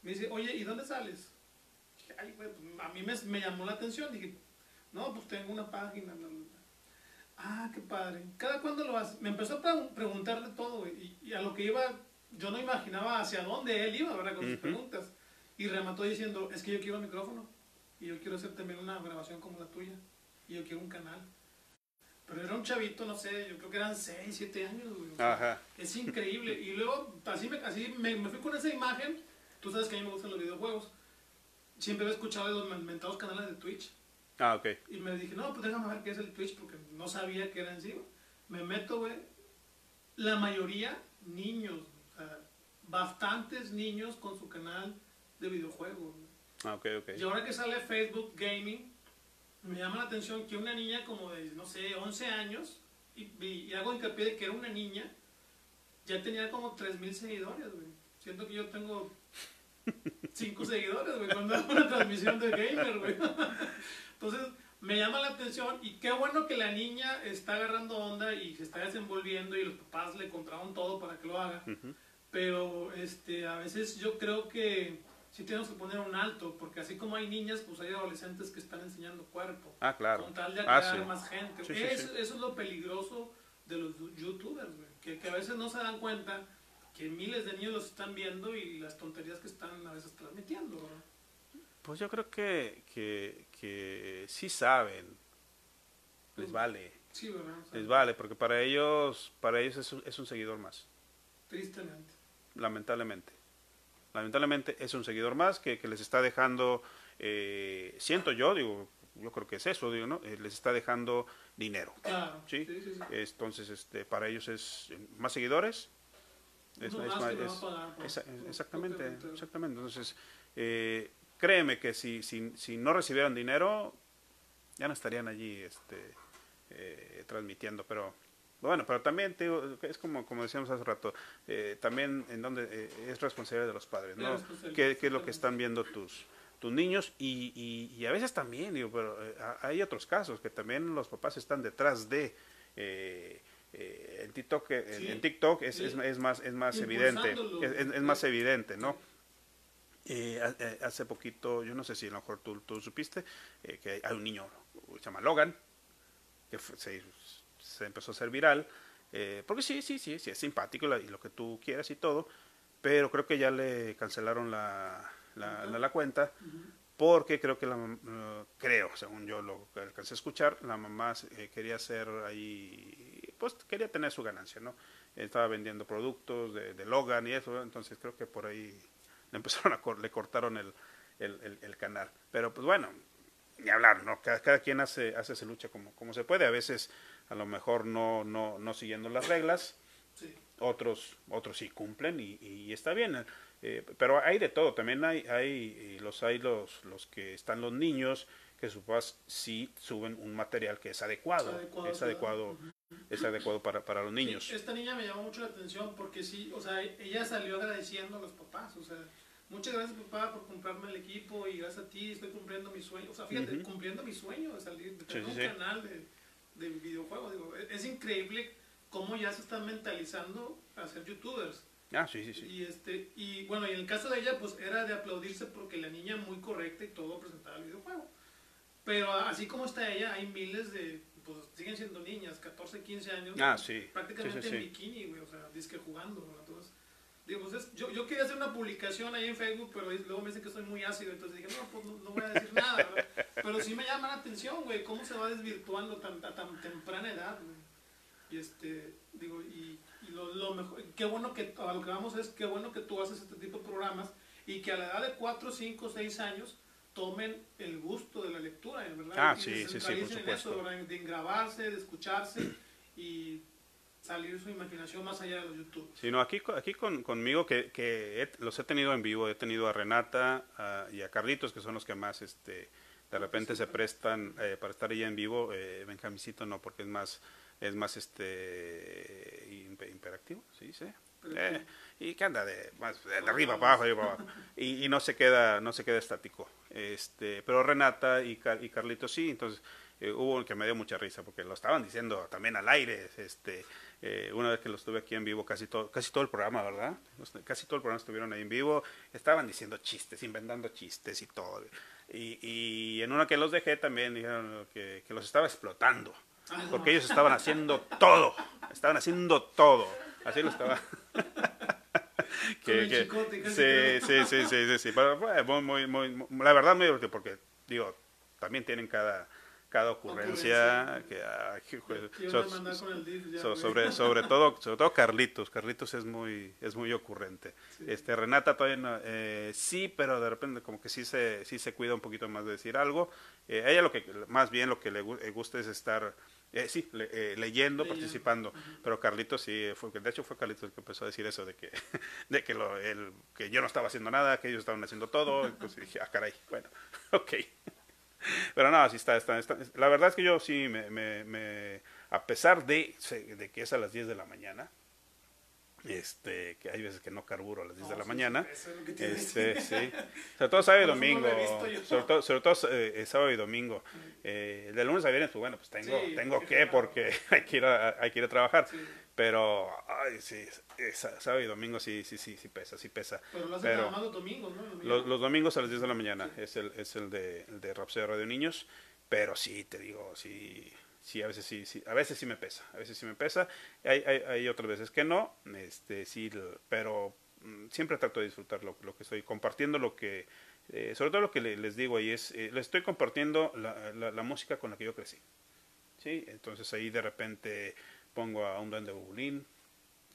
Me dice, oye, ¿y dónde sales? Dije, Ay, pues, a mí me, me llamó la atención. Dije, no, pues tengo una página. bla, bla, bla". Ah, qué padre. ¿Cada cuándo lo haces? Me empezó a pre- preguntarle todo. Y, y a lo que iba, yo no imaginaba hacia dónde él iba, ¿verdad? Con sus preguntas. Y remató diciendo, es que yo quiero un micrófono. Y yo quiero hacer también una grabación como la tuya. Y yo quiero un canal. Pero era un chavito, no sé, yo creo que eran 6, 7 años, güey. Ajá. es increíble. Y luego, así me, así me, me fui con esa imagen. Tú sabes que a mí me gustan los videojuegos. Siempre había escuchado de los mentados canales de Twitch. Ah, ok. Y me dije, no, pues déjame ver qué es el Twitch porque no sabía que era en sí. güey. Me meto, güey. La mayoría, niños. O sea, bastantes niños con su canal de videojuegos. Ah, ok, ok. Y ahora que sale Facebook Gaming, me llama la atención que una niña como de, no sé, 11 años, y, hago hincapié de que era una niña, ya tenía como 3.000 seguidores, güey. Siento que yo tengo 5 seguidores, güey, cuando hago una transmisión de gamer, güey. Entonces, me llama la atención y qué bueno que la niña está agarrando onda y se está desenvolviendo y los papás le compraron todo para que lo haga. Pero este, a veces yo creo que sí tenemos que poner un alto, porque así como hay niñas, pues hay adolescentes que están enseñando cuerpo. Ah, claro. Con tal de Ah, atraer sí. más gente. Sí, eso, eso es lo peligroso de los youtubers, güey. Que, que a veces no se dan cuenta que miles de niños los están viendo y las tonterías que están a veces transmitiendo. ¿verdad? Pues yo creo que, que, que sí saben. Les vale. Sí, ¿verdad? O sea, Les vale, porque para ellos, para ellos es un, es un seguidor más. Tristemente. lamentablemente. Lamentablemente es un seguidor más que, que les está dejando, eh, siento yo, digo, yo creo que es eso, digo, ¿no? Eh, les está dejando dinero. Claro. Sí. sí, sí. sí. Entonces, este, para ellos es eh, más seguidores. Es- más es- pagar exactamente, exactamente. Entonces, eh, créeme que si, si, si no recibieran dinero, ya no estarían allí este, eh, transmitiendo, pero Bueno, pero también te digo, es como, como decíamos hace rato, eh, también en donde eh, es responsabilidad de los padres, Es ¿no? ¿Qué, qué es lo que están viendo tus tus niños? Y, y, y a veces también, digo, pero eh, hay otros casos que también los papás están detrás de... En TikTok, en- Sí, en TikTok es, sí. es, es más es más evidente es, más evidente no ha- hace poquito, yo no sé si a lo mejor tú, tú supiste, que hay un niño, se llama Logan, que fue- se, se empezó a hacer viral, eh, porque sí, sí, sí, sí, es simpático y lo que tú quieras y todo, pero creo que ya le cancelaron la, la, la- la cuenta, porque creo que la eh, creo, según yo lo alcancé a escuchar, la mamá eh, quería hacer ahí, pues quería tener su ganancia, ¿no? Estaba vendiendo productos de, de Logan y eso, entonces creo que por ahí le empezaron a cor- le cortaron el, el, el- el canal. Pero pues bueno, ni hablar, ¿no? Cada, cada quien hace, hace su lucha como, como se puede, a veces a lo mejor no, no, no siguiendo las reglas, Sí. otros otros sí cumplen y, y está bien. Eh, pero hay de todo. También hay hay y los hay los los que están los niños que sus papás sí suben un material que es adecuado, Adecuado, es adecuado es adecuado para, para los niños. Sí, esta niña me llamó mucho la atención porque sí, o sea, ella salió agradeciendo a los papás, o sea, muchas gracias papá por comprarme el equipo y gracias a ti estoy cumpliendo mi sueño, o sea, fíjate, cumpliendo mi sueño de salir, de tener sí, un sí. canal de, de videojuegos, digo, es, es increíble cómo ya se están mentalizando a ser youtubers. ah sí sí sí Y este, y bueno, y en el caso de ella, pues era de aplaudirse porque la niña muy correcta y todo presentaba el videojuego. Pero así como está ella, hay miles de, pues siguen siendo niñas, 14, 15 años. ah sí prácticamente sí, sí, en bikini, güey, o sea, disque jugando, ¿no? Entonces, digo, pues es- yo, yo quería hacer una publicación ahí en Facebook, pero luego me dicen que soy muy ácido, entonces dije, no, pues no, no voy a decir nada, ¿verdad? Pero sí me llama la atención, güey, cómo se va desvirtuando tan, a tan temprana edad, güey. Y este, digo, y, y lo, lo mejor, qué bueno que, a lo que vamos es, qué bueno que tú haces este tipo de programas y que a la edad de 4, 5, 6 años tomen el gusto de la lectura, ¿verdad? Ah, Y sí, se sí, sí, por centralicen en eso, supuesto. de grabarse, de escucharse y salir su imaginación más allá de los YouTube. Sí, no, aquí, aquí con, conmigo, que, que he- los he tenido en vivo, he tenido a Renata a- y a Carlitos, que son los que más este, de repente se prestan eh, para estar ahí en vivo. Eh, Benjamicito no, porque es más, es más este imp- imperactivo, ¿sí? sí. Eh, y que anda de, más de arriba abajo, de abajo. Y, y no se queda, no se queda estático. Este, pero Renata y, Car- y Carlitos sí, entonces eh, hubo uno que me dio mucha risa porque lo estaban diciendo también al aire, este, eh, una vez que los tuve aquí en vivo casi todo, casi todo el programa, ¿verdad? Casi todo el programa estuvieron ahí en vivo, estaban diciendo chistes, inventando chistes y todo. Y, y en una que los dejé también dijeron que, que los estaba explotando, porque ellos estaban haciendo todo, estaban haciendo todo, así lo estaba. Con el chicote, sí, sí, sí, sí, sí, sí, pero fue muy, muy, muy, la verdad muy divertido porque, digo, también tienen cada, cada ocurrencia, que, ay, so- DIF so- güey. sobre, sobre todo, sobre todo Carlitos, Carlitos es muy, es muy ocurrente. Sí. Este, Renata todavía no, eh, sí, pero de repente como que sí se, sí se cuida un poquito más de decir algo. Eh, ella lo que, más bien lo que le gu- gusta es estar, eh, sí, le- eh, leyendo, Leyendo. participando. Pero Carlitos sí, fue, de hecho fue Carlitos el que empezó a decir eso de que, de que, lo, el, que yo no estaba haciendo nada, que ellos estaban haciendo todo. Entonces dije, ah, caray, bueno, ok. Pero no, sí está, está, está- La verdad es que yo sí me, me, me- a pesar de, de que es a las 10 de la mañana, este, que hay veces que no carburo a las 10 de No, la sí, mañana, sí, eso es lo que tiene. este, sí, sobre todo sábado y no domingo, yo. sobre todo, sobre todo eh, sábado y domingo, eh, de lunes a viernes, pues bueno, pues tengo, Sí, tengo que, porque hay que ir a, hay que ir a trabajar, Sí. Pero, ay, sí, sá- sábado y domingo sí, sí, sí, sí pesa, sí pesa. Pero lo hacen Pero- los domingos, ¿no? Los Los, los domingos a las 10 de la mañana es el, es el de, el de Rapsodia Radio Niños, pero sí, te digo, sí, sí, a veces sí, sí, a veces sí me pesa, a veces sí me pesa, hay, hay, hay otras veces que no, este, sí, pero mm, siempre trato de disfrutar lo, lo que estoy compartiendo, lo que, eh, sobre todo lo que le- les digo ahí es, eh, les estoy compartiendo la, la, la música con la que yo crecí, sí, entonces ahí de repente pongo a un duende bubulín,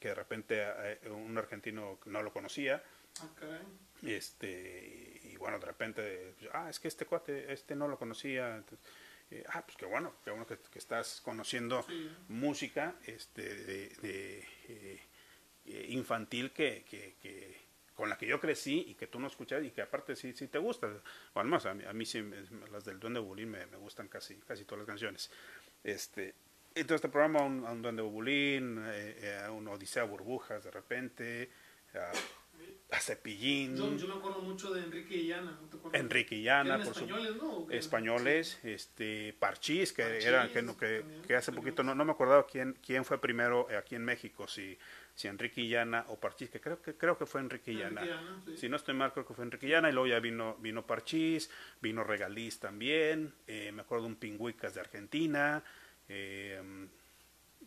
que de repente eh, un argentino no lo conocía, Ah, caray. este y bueno de repente ah es que este cuate este no lo conocía entonces, eh, ah pues qué bueno qué bueno que, que estás conociendo Sí. música este de, de, eh, infantil que, que, que- con la que yo crecí y que tú no escuchas y que aparte sí, sí te gusta o además a mí, a mí sí las del Duende Bulín me, me gustan casi casi todas las canciones este Y todo este programa, un, un Duende Bubulín, eh, eh, un Odisea Burbujas de repente, a, a Cepillín, Yo, yo me acuerdo mucho de Enrique y Ana, ¿no te? Enrique y Ana, por su- españoles, ¿no? ¿O qué? españoles, este Parchís, que Parchís, era que, no- que, que hace poquito no, no me acordaba quién quién fue primero aquí en México, si si Enrique y Ana o Parchís, que creo que creo que fue Enrique y Enrique Ana. y Ana, sí. Si no estoy mal, creo que fue Enrique y Ana, y luego ya vino, vino Parchís, vino Regaliz también, eh, me acuerdo un Pingüicas de Argentina, eh,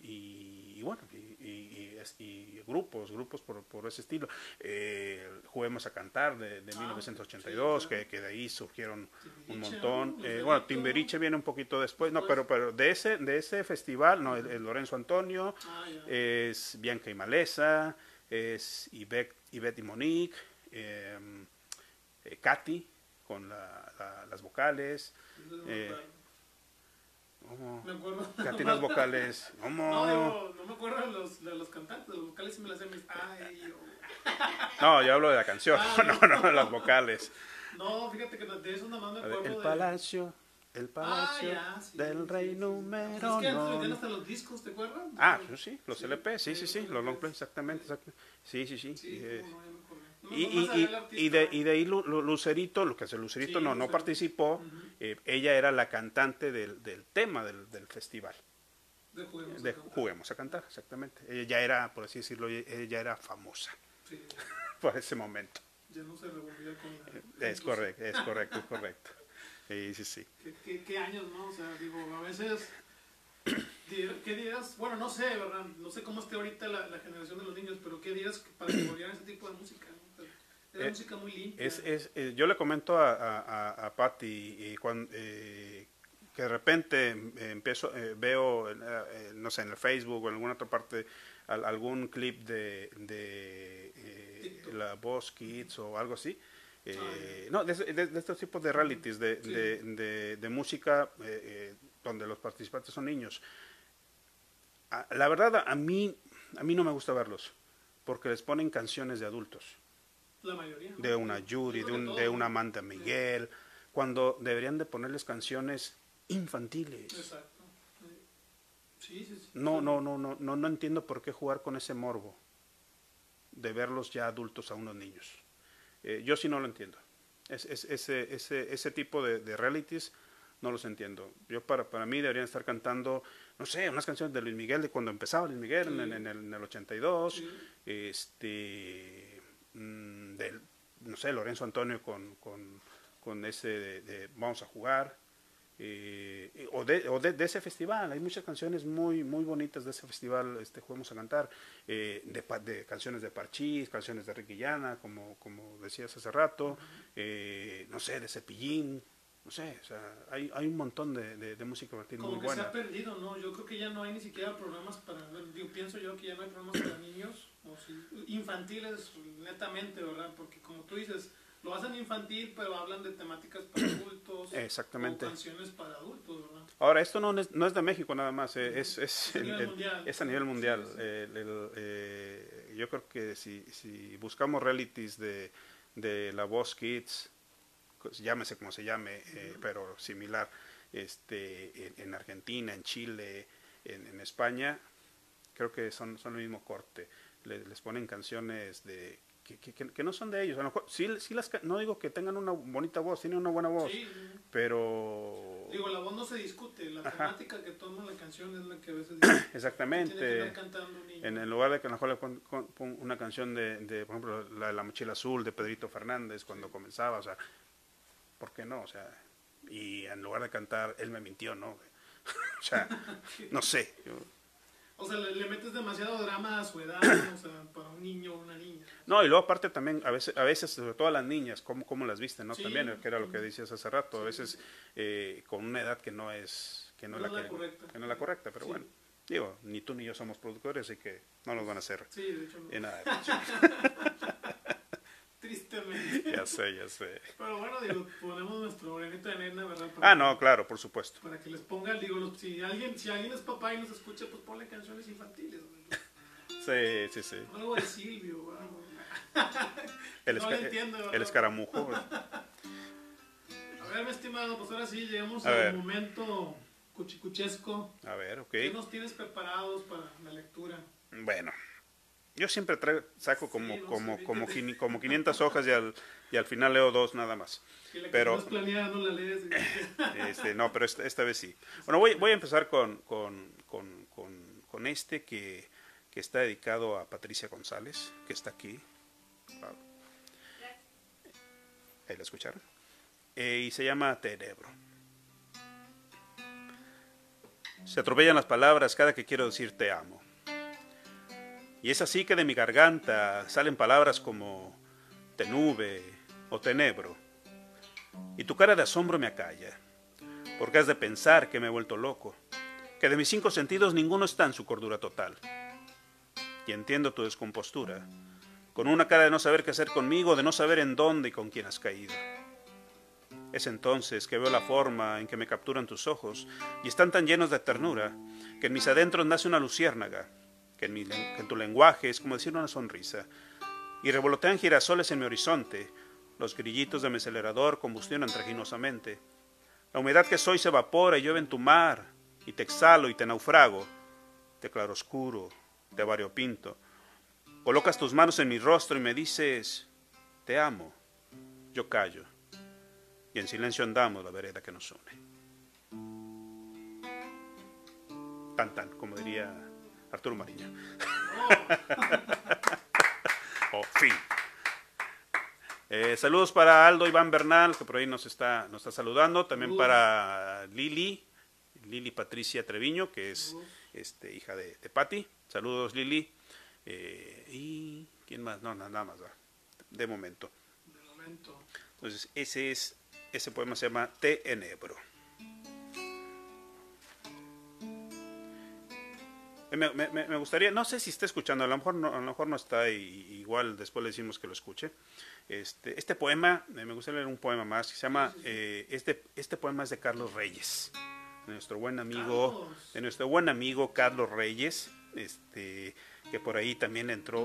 y, y bueno, y, y- y es- y grupos, grupos por, por ese estilo. Eh, Juguemos a Cantar de, de Ah, 1982, sí, claro. que, que de ahí surgieron un montón. Eh, bueno, ¿no? Timberiche viene un poquito después, no, Pues- pero, pero de ese, de ese festival, no, el, el Lorenzo Antonio, Ah, es Bianca y Maleza, es Ivette, Ivette y Monique, eh, eh, Katy con la- la- las vocales, no. ¿Cómo? Me acuerdo. Katy las vocales, ¿cómo? No, digo, no me acuerdo de los, de los cantantes, los vocales sí me las sé. mis- Ay, yo. No, yo hablo de la canción, Ah, no, no, de las vocales. No, fíjate que de eso nada más me A ver, acuerdo el de... palacio, el palacio Ah, ya, sí, del sí, rey sí, sí. número es que antes vendían no. hasta los discos, ¿te acuerdas? Ah, pues sí, los Sí, LP, sí, sí, sí, los long play, exactamente, exactamente. Sí, sí, sí. Eh, no. No Y, y, y, de, y de ahí Lu- Lu- Lucerito, lo que hace Lucerito Sí, no, no Lucerito. participó, Ujú. eh, ella era la cantante del, del tema del, del festival, De Juguemos. de a Cantar. Juguemos a Cantar, exactamente. Ella ya era, por así decirlo, ella era famosa Sí, por ese momento. ya no se revolvía con la... Es correcto, es correcto, es correcto. Sí, sí, sí. ¿Qué, qué, qué años, no? O sea, digo, a veces... ¿Qué días? Bueno, no sé, ¿verdad? No sé cómo esté ahorita la, la generación de los niños, pero ¿qué días para que volvieran ese tipo de música? ¿no? Era Eh, música muy limpia. Es, es, eh, yo le comento a, a, a, Patty y cuando, eh, que de repente empiezo, veo, en, no sé, en el Facebook o en alguna otra parte al- algún clip de, de la Voz Kids o algo así. eh, Ah, no, de, de- de estos tipos de realities de, Sí. de, música eh, eh, donde los participantes son niños. A- la verdad, a mí, a mí no me gusta verlos porque les ponen canciones de adultos La mayoría. ¿no? de una Judy, Yo de, un, de una. Amanda Miguel, cuando deberían de ponerles canciones infantiles. Exacto. Sí, sí, sí. No, no, no, no, no, no entiendo por qué jugar con ese morbo de verlos ya adultos a unos niños. Eh, yo sí no lo entiendo. Es, es- ese, ese, ese tipo de, de realities no los entiendo. Yo para, para mí deberían estar cantando, no sé, unas canciones de Luis Miguel de cuando empezaba Luis Miguel en, en- el, en el 82, Sí. este, mm, del, no sé, Lorenzo Antonio con, con, con ese de, de Vamos a jugar, eh, o, de, o de, de ese festival, hay muchas canciones muy muy bonitas de ese festival, este Juguemos a Cantar, eh, de, de canciones de Parchís, canciones de Ricky Llana, como, como decías hace rato, eh, no sé, de Cepillín, no sé, o sea, hay, hay un montón de, de, de música infantil Como muy que se ha perdido, ¿no? Yo creo que ya no hay ni siquiera programas para, digo, pienso yo que ya no hay programas para niños, o infantiles netamente, ¿verdad? Porque como tú dices, lo hacen infantil, pero hablan de temáticas para adultos. Exactamente. O canciones para adultos, ¿verdad? Ahora, esto no es, no es de México nada más, eh, es, es, A el- nivel el- mundial. es a nivel mundial. Sí, sí. El- el, eh, yo creo que si, si buscamos realities de, de La Voz Kids, llámese como se llame, eh, pero similar, este, en, en Argentina, en Chile, en, en España, creo que son, son el mismo corte. Le- les ponen canciones de que, que- no son de ellos. A lo mejor, sí, sí las, no digo que tengan una bonita voz, tienen una buena voz, Sí, pero... digo, la voz no se discute, la Ajá. temática que toma la canción es la que a veces dice, que Exactamente. En, en lugar de que a lo mejor le pon una canción de, de, por ejemplo, la de la mochila azul de Pedrito Fernández cuando comenzaba, o sea, ¿por qué no? O sea, y en lugar de cantar Él me mintió, ¿no? o sea, no sé. yo- O sea, le, le metes demasiado drama a su edad, o sea, para un niño o una niña. No, y luego aparte también, a veces, a veces sobre todo a las niñas, cómo, cómo las visten, ¿no? Sí. También, que era lo que decías hace rato, a veces eh, con una edad que no es, que no, No la, es la que- correcta. que no es la correcta, pero Sí. bueno, digo, ni tú ni yo somos productores, así que no nos van a hacer Sí, de hecho, no. nada. tristemente. ya sé, ya sé. Pero bueno, digo, ponemos nuestro granito de arena, ¿verdad? Para Ah, no, claro, por supuesto. Para que les ponga, digo, los- si alguien, si alguien es papá y nos escucha, pues ponle canciones infantiles. Sí, sí, sí. Algo de Silvio, algo. El, No esca- lo entiendo, ¿verdad? el escaramujo. A ver, mi estimado, pues ahora sí llegamos A al ver. momento cuchicuchesco. A ver, ok. ¿Qué nos tienes preparados para la lectura? Bueno, yo siempre traigo, saco como, Sí, no como, como, fíjate. quini- como 500 hojas y al, y al final leo dos nada más. Que la que Pero- no es planeada no la lees. Este, no, pero esta, esta vez sí. Bueno, voy, voy a empezar con, con, con, con, con este que, que está dedicado a Patricia González, que está aquí. Ah. Ahí la escucharon. Eh, y se llama Tenebro. Se atropellan las palabras cada que quiero decir te amo. Y es así que de mi garganta salen palabras como te nube o tenebro. Y tu cara de asombro me acalla, porque has de pensar que me he vuelto loco, que de mis cinco sentidos ninguno está en su cordura total. Y entiendo tu descompostura, con una cara de no saber qué hacer conmigo, de no saber en dónde y con quién has caído. Es entonces que veo la forma en que me capturan tus ojos, y están tan llenos de ternura, que en mis adentros nace una luciérnaga, que en, tu lenguaje es como decir una sonrisa, y revolotean girasoles en mi horizonte, los grillitos de mi acelerador combustionan traginosamente. La humedad que soy se evapora y llueve en tu mar, y te exhalo y te naufrago, te claroscuro, te variopinto. Colocas tus manos en mi rostro y me dices, te amo. Yo callo, y en silencio andamos la vereda que nos une. Tan tan, como diría Arturo Mariña. o fin. Eh, saludos para Aldo Iván Bernal, que por ahí nos está, nos está saludando. También Saludos. para Lili, Lili Patricia Treviño, que es este, hija de, de Patti. Saludos, Lili. Eh, y quién más, no, na- nada más, va. de momento. De momento. Entonces, ese es, ese poema se llama Te Enebro. Me, me- me- me gustaría, no sé si está escuchando, a lo mejor no, a lo mejor no está, y, igual después le decimos que lo escuche. Este, este poema, eh, me gustaría leer un poema más, que se llama, eh, este, este poema es de Carlos Reyes, de nuestro buen amigo, Carlos. de nuestro buen amigo Carlos Reyes, este, que por ahí también entró,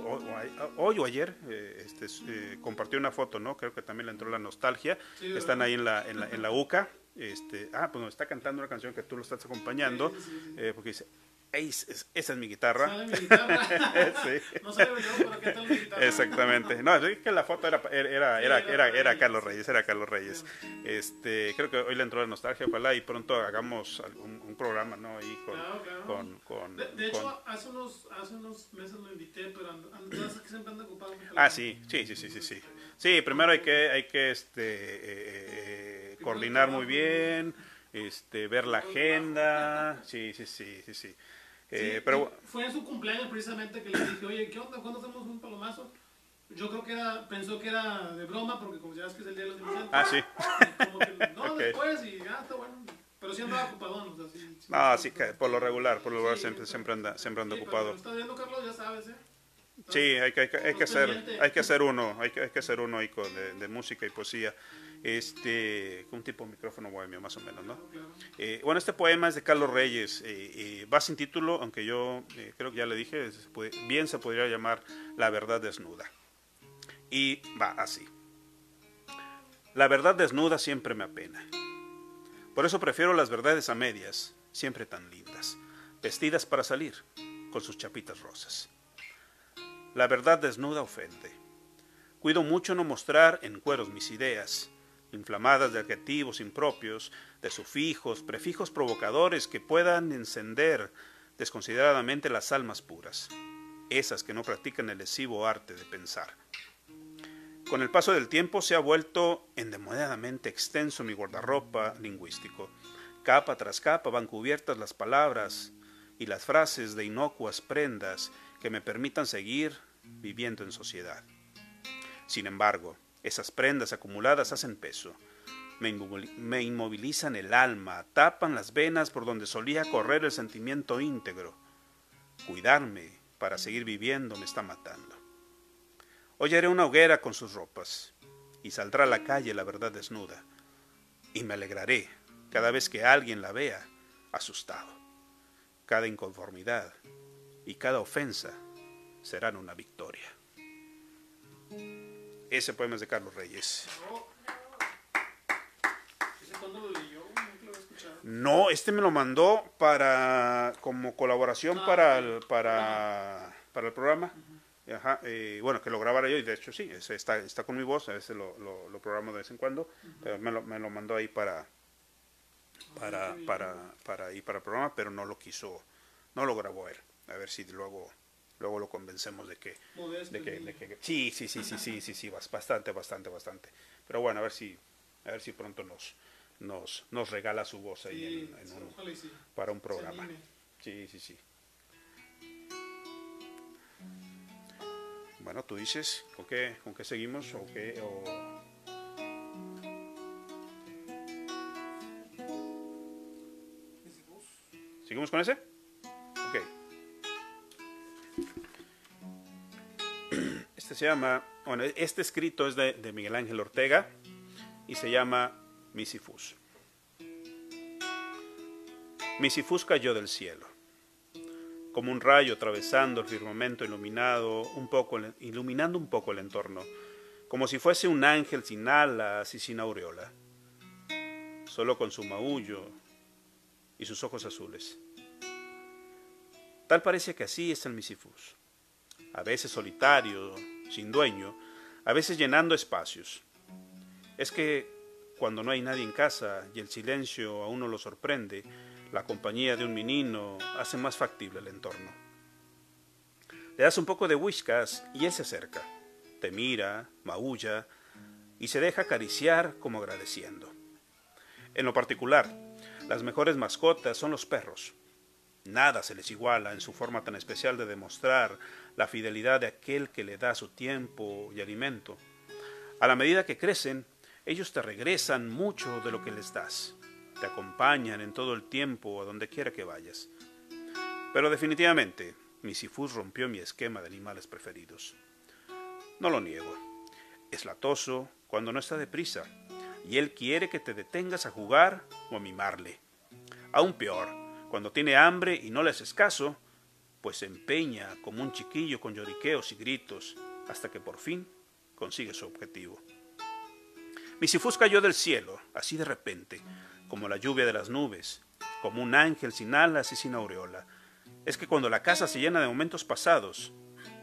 hoy o ayer, eh, este, eh, compartió una foto, ¿no? Creo que también le entró la nostalgia, Sí, están ahí en la, en la, en la UCA, este, ah, pues nos está cantando una canción que tú lo estás acompañando, Sí, sí, sí. porque dice, "Ey, es- es- esa es mi guitarra. Sale mi guitarra. Sí. No sale yo, pero ¿qué tal mi guitarra? Exactamente. No, es que la foto era, era, era, Sí, era, era era. Carlos Reyes, era Carlos Reyes. Este, creo que hoy le entró la nostalgia, ojalá y pronto hagamos algún- un programa, ¿no? Ahí con, Claro, claro. con, con, De, de con- hecho, hace unos, hace unos meses lo invité, pero que siempre anda ocupado. Ah, sí, sí, sí, sí, sí, sí. Sí, primero hay que, hay que este, eh, eh, coordinar muy bien, este, ver la agenda. Sí, sí, sí, sí, sí. Eh, Sí, pero fue en su cumpleaños precisamente que le dije, oye, ¿qué onda? ¿Cuándo hacemos un palomazo? Yo creo que era, pensó que era de broma, porque como ya ves que es el día de los inocentes. Ah, sí. Como que, no, Ok. después, y ya está bueno. Pero sí andaba ocupadón, o sea, sí. sí No, sí, que por lo regular, por lo regular siempre, siempre anda, siempre anda pero ocupado. lo estás viendo, Carlos, ya sabes, ¿eh? Sí, hay que, hay que, hay que hacer, hay que hacer uno, hay que, hay que hacer uno ahí de, de música y poesía. Este, un tipo de micrófono bohemio, más o menos, ¿no? Eh, bueno, este poema es de Carlos Reyes, eh, eh, va sin título, aunque yo eh, creo que ya le dije, se puede- bien se podría llamar La verdad desnuda. Y va así. La verdad desnuda siempre me apena. Por eso prefiero las verdades a medias, siempre tan lindas, vestidas para salir, con sus chapitas rosas. La verdad desnuda ofende. Cuido mucho no mostrar en cueros mis ideas, inflamadas de adjetivos impropios, de sufijos, prefijos provocadores que puedan encender desconsideradamente las almas puras, esas que no practican el lesivo arte de pensar. Con el paso del tiempo se ha vuelto endemoniadamente extenso mi guardarropa lingüístico. Capa tras capa van cubiertas las palabras y las frases de inocuas prendas que me permitan seguir viviendo en sociedad. Sin embargo, esas prendas acumuladas hacen peso, me inmovili- me inmovilizan el alma, tapan las venas por donde solía correr el sentimiento íntegro. Cuidarme para seguir viviendo me está matando. Hoy haré una hoguera con sus ropas, y saldrá a la calle la verdad desnuda, y me alegraré cada vez que alguien la vea asustado. Cada inconformidad y cada ofensa serán una victoria. Ese poema es de Carlos Reyes. No. ¿Ese cuándo lo lo este me lo mandó para como colaboración Ah, para, el, para, para el programa. Ajá, eh, bueno, que lo grabara yo y de hecho sí, está, está con mi voz, a veces lo, lo, lo programo de vez en cuando, pero me lo, me lo mandó ahí para, para, bien. para, para ahí para el programa, pero no lo quiso, no lo grabó él. A ver si luego, luego lo convencemos de que, de que, niño. de que- sí, sí, sí, sí, sí, sí, sí, bas- bastante, bastante, bastante. Pero bueno, a ver si, a ver si pronto nos, nos, nos regala su voz ahí Sí, en- un- sí. para un programa. Sí, sí, sí. Bueno, tú dices, ¿con qué, con qué seguimos o qué? O... ¿Seguimos con ese? Se llama, bueno, este escrito es de, de Miguel Ángel Ortega y se llama Misifus. Misifus cayó del cielo, como un rayo atravesando el firmamento iluminado un poco, iluminando un poco el entorno, como si fuese un ángel sin alas y sin aureola, solo con su maullo y sus ojos azules. Tal parece que así es el Misifus, a veces solitario, sin dueño, a veces llenando espacios. Es que cuando no hay nadie en casa y el silencio a uno lo sorprende, la compañía de un menino hace más factible el entorno. Le das un poco de whiskas y él se acerca, te mira, maulla y se deja acariciar como agradeciendo. En lo particular, las mejores mascotas son los perros. Nada se les iguala en su forma tan especial de demostrar la fidelidad de aquel que le da su tiempo y alimento. A la medida que crecen, ellos te regresan mucho de lo que les das. Te acompañan en todo el tiempo a donde quiera que vayas. Pero definitivamente, Misifus rompió mi esquema de animales preferidos. No lo niego. Es latoso cuando no está deprisa, y él quiere que te detengas a jugar o a mimarle. Aún peor, cuando tiene hambre y no le haces caso, pues se empeña como un chiquillo con lloriqueos y gritos, hasta que por fin consigue su objetivo. Misifus cayó del cielo, así de repente, como la lluvia de las nubes, como un ángel sin alas y sin aureola. Es que cuando la casa se llena de momentos pasados,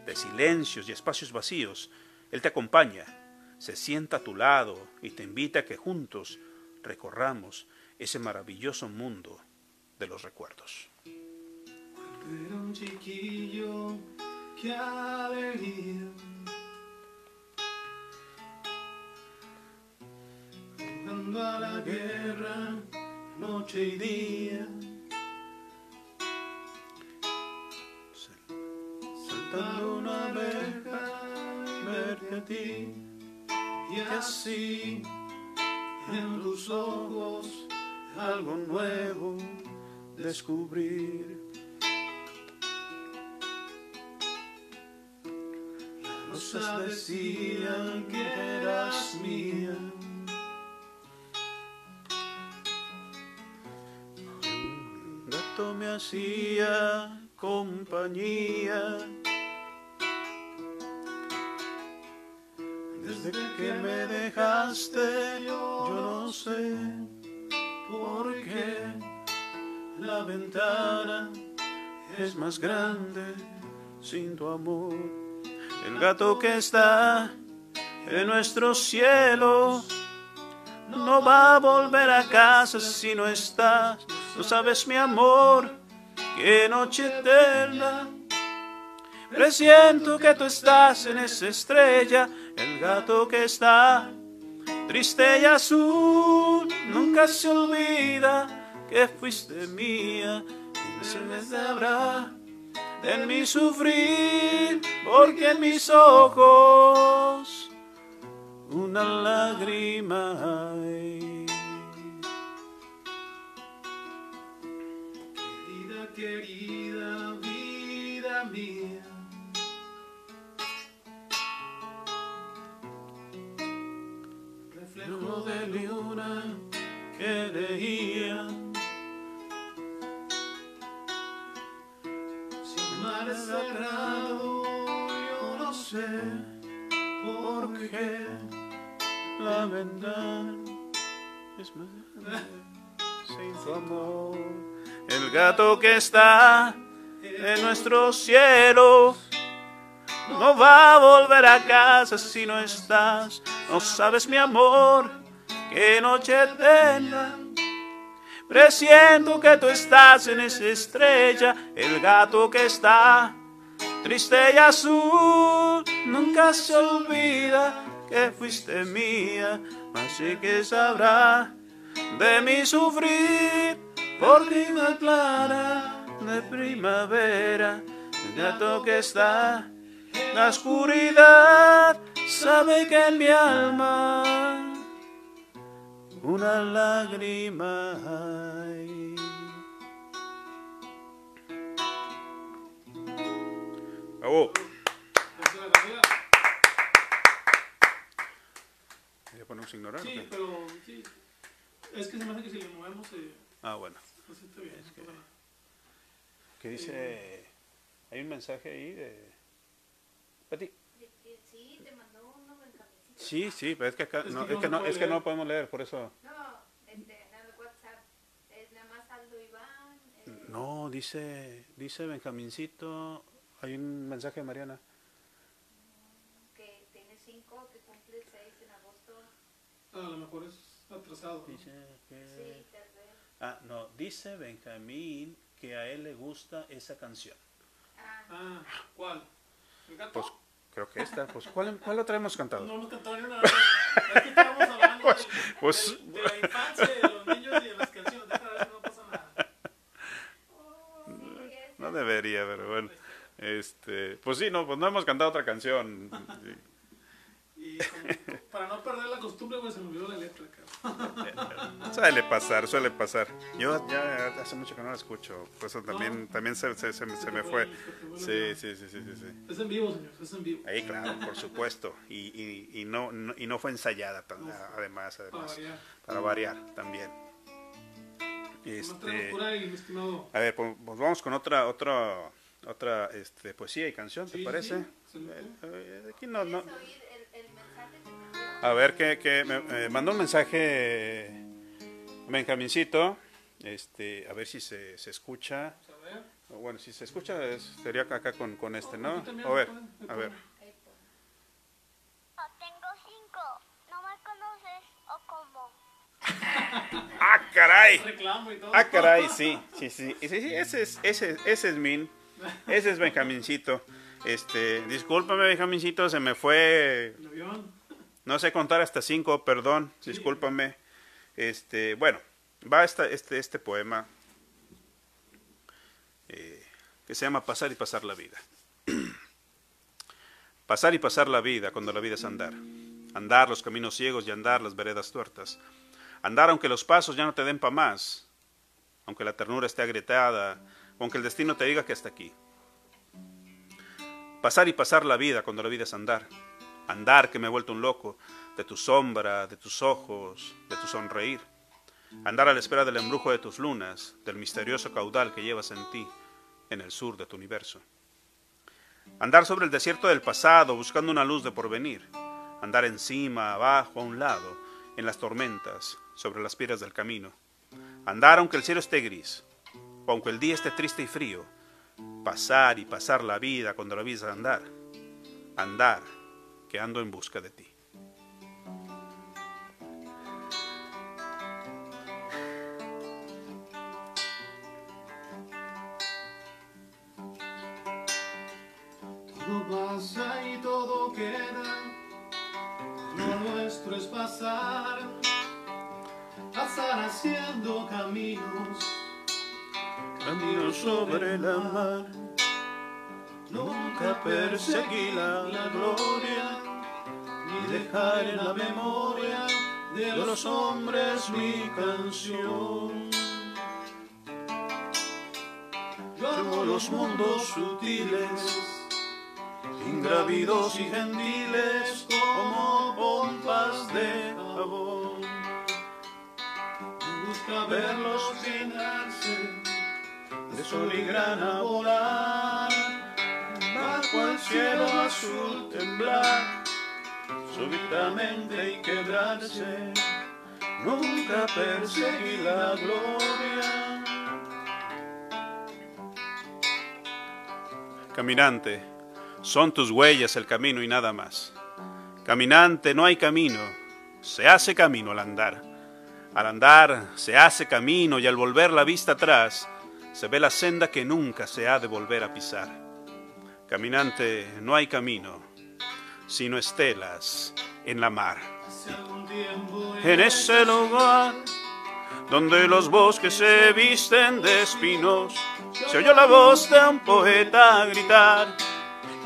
de silencios y espacios vacíos, Él te acompaña, se sienta a tu lado y te invita a que juntos recorramos ese maravilloso mundo de los recuerdos. Era un chiquillo, qué alegría. Jugando a la guerra, noche y día. Saltando una verja, verte a ti. Y así, en tus ojos, algo nuevo descubrir. Las rosas decían que eras mía. Un gato me hacía compañía. Desde que me dejaste, yo no sé por qué la ventana es más grande sin tu amor. El gato que está en nuestro cielo no va a volver a casa si no estás. No sabes mi amor, qué noche eterna. Presiento que tú estás en esa estrella, el gato que está triste y azul. Nunca se olvida que fuiste mía y se me sabrá en mi sufrir, porque en mis ojos una lágrima hay. Querida, querida vida mía. Reflejo de luna que leía. Cerrado, yo no sé por qué la ventana es más grande sin tu amor. El gato que está en nuestro cielo no va a volver a casa si no estás. No sabes mi amor, qué noche eterna. Presiento que tú estás en esa estrella, el gato que está triste y azul. Nunca se olvida que fuiste mía, así que sabrá de mi sufrir por clima clara de primavera. El gato que está en la oscuridad sabe que en mi alma una lágrima hay. Bravo. Es. ¿Ya ponemos ignorar? Sí, pero sí. Es que se me hace que si le movemos se, Ah, bueno. se siente bien. que- ¿Qué dice? Hay un mensaje ahí de... Pati. De que Sí, te mandó uno Benjamín. Sí, sí, pero es que acá Es no, que es que no, puede es que no leer. podemos leer, por eso. No, este, en el WhatsApp. Es nada más Aldo Iván. eh, No, dice, dice Benjamincito, hay un mensaje de Mariana. Que tiene cinco, que cumple 6 en agosto. Ah, a lo mejor es atrasado. ¿no? Dice que... Sí, tal vez. Ah, no, dice Benjamín que a él le gusta esa canción. Ah, Ah, ¿cuál? ¿El gato? Pues creo que esta, pues ¿cuál, cuál otra hemos cantado? No hemos cantado ni una vez. Es que estábamos hablando de, pues- de- de la infancia, de los niños y de las canciones. Ver si no pasa nada. No debería, pero bueno. Este, pues sí, no, pues no hemos cantado otra canción. Sí. Y como- para no perder la costumbre, pues se me olvidó la letra, cabrón. Suele pasar, suele pasar. Yo ya hace mucho que no la escucho, por eso también, también se, se- se- se me fue. Sí, sí, sí, sí, sí, sí. Es en vivo, señor, es en vivo. Ahí, claro, por supuesto. Y, y, y, no, no- y no fue ensayada, tan- además, Para además. variar. Para variar también. Este, a ver, pues, pues vamos con otra, otra, otra este, poesía y canción, ¿te Sí, parece? Eh, eh, aquí no, no. A ver, que, que me eh, mandó un mensaje Benjamincito. Este, a ver si se, se escucha. Bueno, si se escucha es- sería acá con, con este, ¿no? A ver, a ver. pon. Tengo cinco. ¿No me conoces o cómo? ¡Ah, caray! ¡Ah, caray! Sí, sí, sí. Sí, sí, ese es, ese, es- ese es Min. Ese es Benjamincito. Este, discúlpame, Benjamincito, se me fue. No sé contar hasta cinco, perdón, discúlpame. Este, bueno, va este, este poema eh, que se llama Pasar y pasar la vida. pasar y pasar la vida cuando la vida es andar. Andar los caminos ciegos y andar las veredas tuertas. Andar aunque los pasos ya no te den pa' más, aunque la ternura esté agrietada, aunque el destino te diga que hasta aquí. Pasar y pasar la vida cuando la vida es andar. Andar que me he vuelto un loco, de tu sombra, de tus ojos, de tu sonreír. Andar a la espera del embrujo de tus lunas, del misterioso caudal que llevas en ti, en el sur de tu universo. Andar sobre el desierto del pasado, buscando una luz de porvenir. Andar encima, abajo, a un lado, en las tormentas, sobre las piedras del camino. Andar aunque el cielo esté gris, o aunque el día esté triste y frío. Pasar y pasar la vida cuando la vida andar. Andar que ando en busca de ti. Todo pasa y todo queda. Lo nuestro es pasar. Pasar haciendo caminos. Camino sobre la mar, nunca perseguí la, la gloria, ni dejar en la memoria de los hombres mi canción. Yo amo los mundos sutiles, ingrávidos y gentiles como pompas de jabón. Me gusta verlos llenarse de sol y grana volar, bajo el cielo azul temblar, súbitamente y quebrarse, nunca perseguí la gloria. Caminante, son tus huellas el camino y nada más. Caminante, no hay camino, se hace camino al andar. Al andar se hace camino y al volver la vista atrás se ve la senda que nunca se ha de volver a pisar. Caminante, no hay camino, sino estelas en la mar. En ese lugar donde los bosques se visten de espinos, se oyó la voz de un poeta gritar,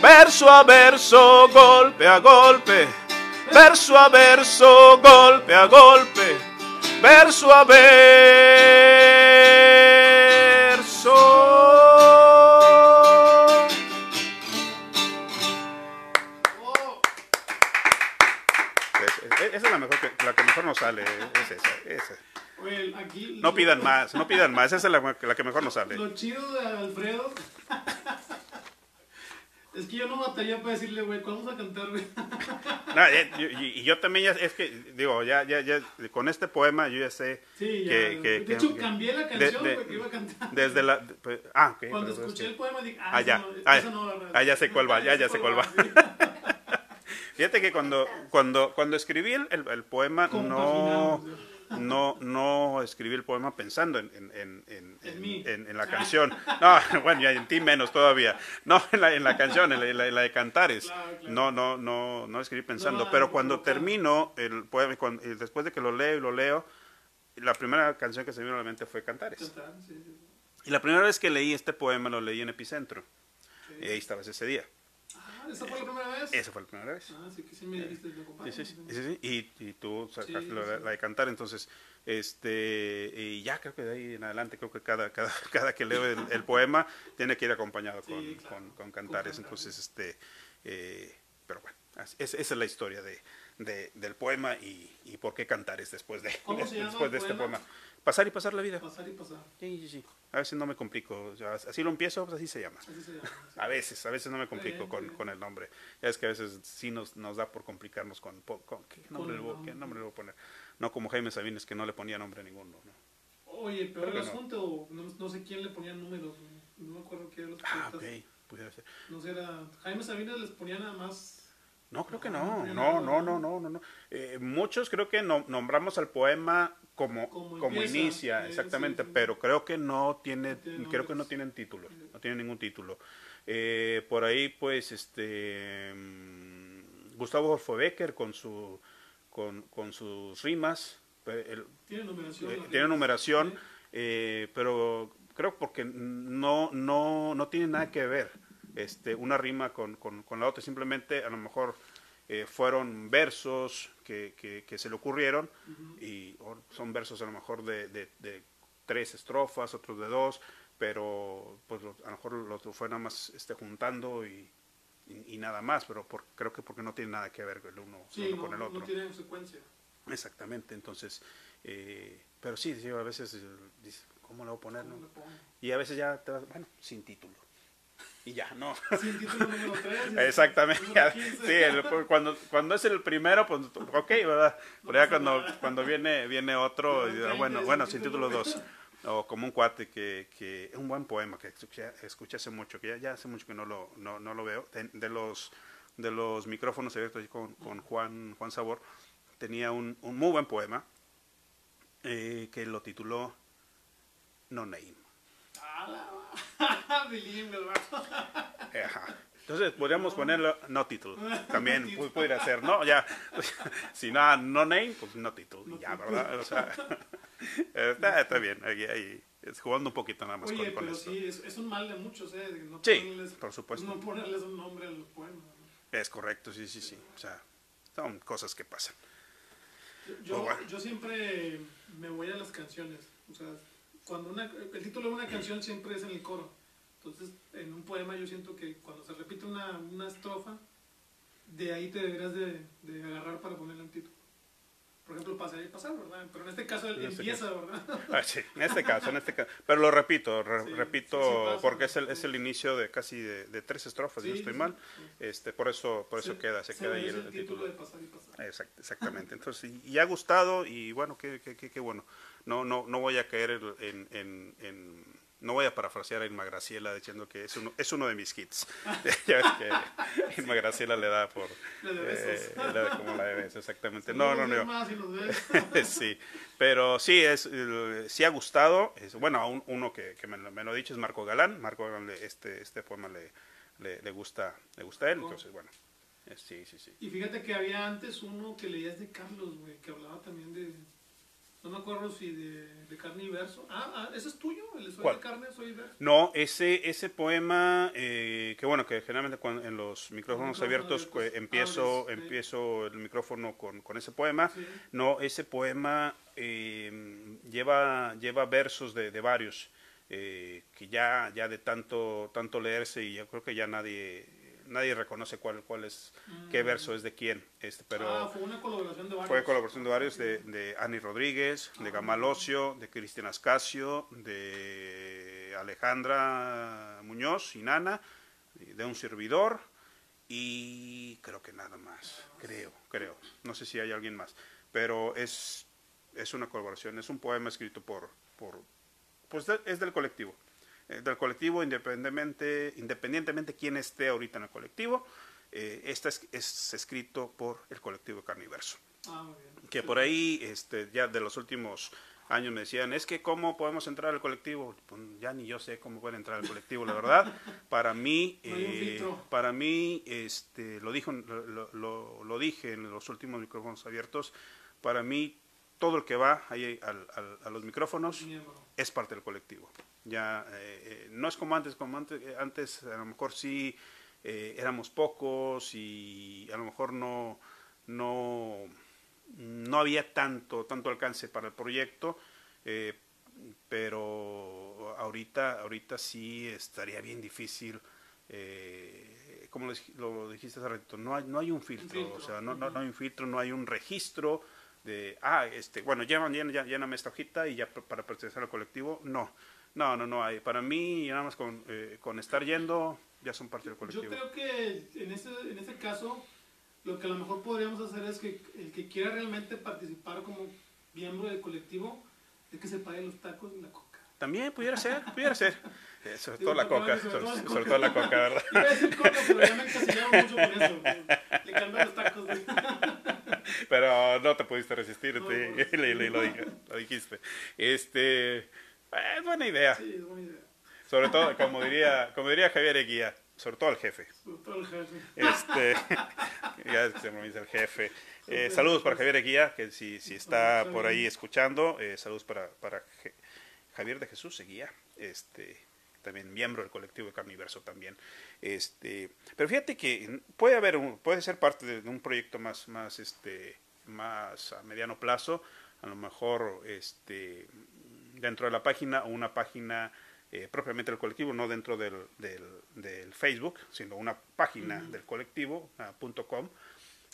verso a verso, golpe a golpe, verso a verso, golpe a golpe, verso a verso. Es- Esa es la, mejor que, la que mejor nos sale, es esa, esa. Aquí No pidan más, no pidan más, esa es la, la que mejor nos sale. Lo chido de Alfredo es que yo no mataría para decirle, güey, ¿cuándo vamos a cantar, güey? No, eh, y, yo también ya, es que, digo, ya, ya, ya, con este poema yo ya sé Sí, ya. que... que- de que- hecho, cambié la de- canción, de- que iba a cantar. Desde la... de- pues, ah, ok. Cuando es escuché que- el poema dije, ah, Ah, ya. no, Ah, esa no va a- ah, ya sé cuál va, ya, ya sé cuál va. Fíjate que cuando, cuando, cuando escribí el, el- el poema, no, no, no escribí el poema pensando en, la canción. No, bueno, ya en ti menos todavía. No, en la, en la canción, en la, de Cantares. Claro, claro. No, no, no, no escribí pensando. No, Pero cuando termino el poema, cuando- y después de que lo leo y lo leo, la primera canción que se me vino a la mente fue Cantares. Sí, sí. Y la primera vez que leí este poema lo leí en Epicentro. Y ahí estabas ese día. ¿Esa fue la primera vez? Esa fue la primera vez. Ah, sí que sí me dijiste, me acompañas. Sí, sí, sí, sí, sí. Y, y tú sacaste Sí, la, de cantar, entonces, este, y ya creo que de ahí en adelante, creo que cada, cada, cada que leo el, el poema tiene que ir acompañado con, claro. con, con cantares, Con cantares. entonces, este, eh, pero bueno, esa es la historia de, de- del poema y, y por qué cantares después de, ¿Cómo se llama después de este poema? poema. Pasar y pasar la vida. Pasar y pasar. Sí, sí, sí. A veces no me complico, así lo empiezo, pues así se llama. Así se llama. A veces, a veces no me complico con, con el nombre. Ya es que a veces sí nos, nos da por complicarnos con, con- ¿qué, nombre le voy, qué nombre. nombre le voy a poner. No como Jaime Sabines que no le ponía nombre a ninguno. ¿no? Oye, peor Creo el que no. asunto, no, no sé quién le ponía números, no me acuerdo qué eran los Ah, ok. pudiera ser. No sé, era. Jaime Sabines les ponía nada más. No, creo que Ah, no. no, No, no, no, no. no. Eh, muchos creo que no- nombramos al poema como, Como inicia, exactamente, sí, sí. pero creo que no tiene, No creo que no tienen título, no tiene ningún título. Eh, por ahí, pues, este, mm, Gustavo Becker con su, con, con sus rimas, eh, el- Tiene numeración. eh, tiene numeración, eh, pero creo porque no, no, no tiene nada que ver este, una rima con, con- con la otra, simplemente a lo mejor eh, fueron versos que, que- que se le ocurrieron y son versos a lo mejor de, de- de tres estrofas, otros de dos, pero pues lo- a lo mejor lo otro fue nada más este, juntando y, y- y nada más, pero por- creo que porque no tiene nada que ver el uno, Sí, uno no, con el otro. no tiene secuencia. Exactamente, entonces, eh, pero sí, sí, a veces dices, ¿cómo le voy a poner? Y a veces ya te vas, bueno, sin título. Y ya, no. Sin título número 3. Exactamente. Sí, el- cuando, cuando es el primero, pues ok, ¿verdad? Pero ya cuando, cuando viene, viene otro, y, bueno, bueno, sin título. título 2. O como un cuate que, que un buen poema que escuché, hace mucho, que ya, ya hace mucho que no lo, no, no lo veo, de, de los de los micrófonos abiertos con, con Juan, Juan Sabor, tenía un, un muy buen poema eh, que lo tituló No Name. Ajá. Entonces podríamos ponerlo no title. También pu- pudiera ser, ¿no? Ya, si no, no name, pues no title. y ya, ¿verdad? O sea, está, está bien. Ahí, ahí, es jugando un poquito nada más Oye, con, con pero esto. sí, es, es un mal de muchos, ¿eh? De no Sí, ponerles, por supuesto. No ponerles un nombre a los poemas. ¿no? Es correcto, sí, sí, sí. O sea, son cosas que pasan. Yo, Oh, bueno. yo siempre me voy a las canciones. O sea, cuando una, el título de una canción siempre es en el coro. Entonces, en un poema yo siento que cuando se repite una, una estrofa, de ahí te deberías de, de agarrar para ponerle un título. Por ejemplo, pasar y pasar, ¿verdad? Pero en este caso En este empieza, ¿verdad? Ah, sí, en este caso, en este caso. Pero lo repito, re- Sí, repito, sí, pasa. porque es el, es el inicio de casi de, de tres estrofas, si no estoy mal. Este, por eso, por eso Se- queda, se, queda ahí el, el título. de pasar y pasar. Exact- exactamente. Entonces, y, y ha gustado y bueno, qué, qué, qué, qué bueno. No, no, no voy a caer en, en, en- no voy a parafrasear a Irma Graciela diciendo que es uno, es uno de mis hits. ya ves que Irma Graciela le da por La de besos. eh, como la de besos, exactamente. No, no, no. Más, si sí, pero sí, es, sí ha gustado. Es, bueno, un- uno que, que me, lo- me lo ha dicho es Marco Galán. Marco Galán, este, este poema le, le, le gusta, le gusta a él. Entonces, bueno, eh, sí, sí, sí. Y fíjate que había antes uno que leías de Carlos, güey, que hablaba también de. No me acuerdo si de, de carne y verso. Ah, ah, ¿ese es tuyo? ¿El de soy ¿Cuál? de carne, soy verso? No, ese, ese poema, eh, que bueno, que generalmente cuando, en los micrófonos Micrófonos abiertos abiertos, pues, empiezo, abres, empiezo el micrófono con, con ese poema. Sí. No, ese poema eh, lleva, lleva versos de, de varios, eh, que ya, ya de tanto, tanto leerse y yo creo que ya nadie, nadie reconoce cuál, cuál es, qué verso es de quién. Este, pero Mm. ah, fue una colaboración de varios. fue colaboración de varios, de, de Ani Rodríguez, de Gamal Ocio, de Cristian Ascasio, de Alejandra Muñoz y Nana, de un servidor y creo que nada más, creo, creo. No sé si hay alguien más, pero es, es una colaboración, es un poema escrito por, por pues de- es del colectivo. Eh, del colectivo, independientemente, independientemente quién esté ahorita en el colectivo, eh, este es, es escrito por el colectivo Carniverso. Ah, muy bien. que por ahí este ya de los últimos años me decían es que cómo podemos entrar al colectivo pues ya ni yo sé cómo pueden entrar al colectivo la verdad. Para mí eh, para mí este lo dijo lo, lo- lo dije en los últimos micrófonos abiertos para mí todo el que va ahí al- al- a los micrófonos es parte del colectivo. Ya eh, eh, no es como antes, como antes, antes a lo mejor sí eh, éramos pocos y a lo mejor no, no, no había tanto, tanto alcance para el proyecto, eh, pero ahorita, ahorita sí estaría bien difícil. Eh, como lo, dij- lo dijiste hace ratito, no hay, no hay un filtro, filtro, o sea, no, no, no hay un filtro, no hay un registro de, ah, este, bueno, lléname, lléname, lléname esta hojita y ya para pertenecer al colectivo, no, no, no, no hay, para mí nada más con, eh, con estar yendo ya son parte del Yo colectivo. creo que en este, en este caso, lo que a lo mejor podríamos hacer es que el que quiera realmente participar como miembro del colectivo, es que se pague los tacos y la coca. También pudiera ser, pudiera ser, Eh, sobre Digo, todo la coca, sobre sobre, todo la sobre coca. todo la coca, ¿verdad? Iba a decir coca, pero me encasillaba mucho con eso. Le cambian los tacos. Pero no te pudiste resistir, No, te- no. le- le- lo, dije- lo dijiste. Este, es buena idea, Sí, es buena idea. sobre todo, como diría, como diría Javier Eguía, sobre todo al jefe. Sobre todo el jefe. Este, ya es que se me dice el jefe. Eh, saludos para Javier Eguía, que si, si está por ahí escuchando, eh, saludos para, para Javier de Jesús Eguía, este, también miembro del colectivo de Carniverso también. Este, pero fíjate que puede haber un, puede ser parte de un proyecto más, más, este, más a mediano plazo, a lo mejor este, dentro de la página o una página eh, propiamente del colectivo, no dentro del, del, del Facebook, sino una página del colectivo, punto .com,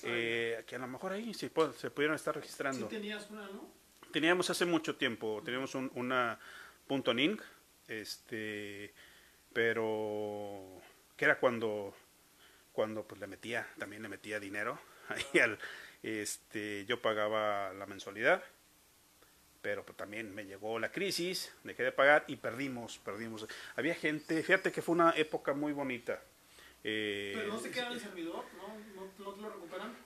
eh, que a lo mejor ahí sí pu- se pudieron estar Sí registrando. tenías una, ¿no? Teníamos hace mucho tiempo, teníamos un, una punto .ning, este, pero que era cuando, cuando pues le metía, también le metía dinero, ahí al, este, yo pagaba la mensualidad, pero pues, también me llegó la crisis, dejé de pagar y perdimos, perdimos. Había gente, fíjate que fue una época muy bonita. Eh, Pero no se queda en el servidor, ¿no? ¿No, no te lo recuperan?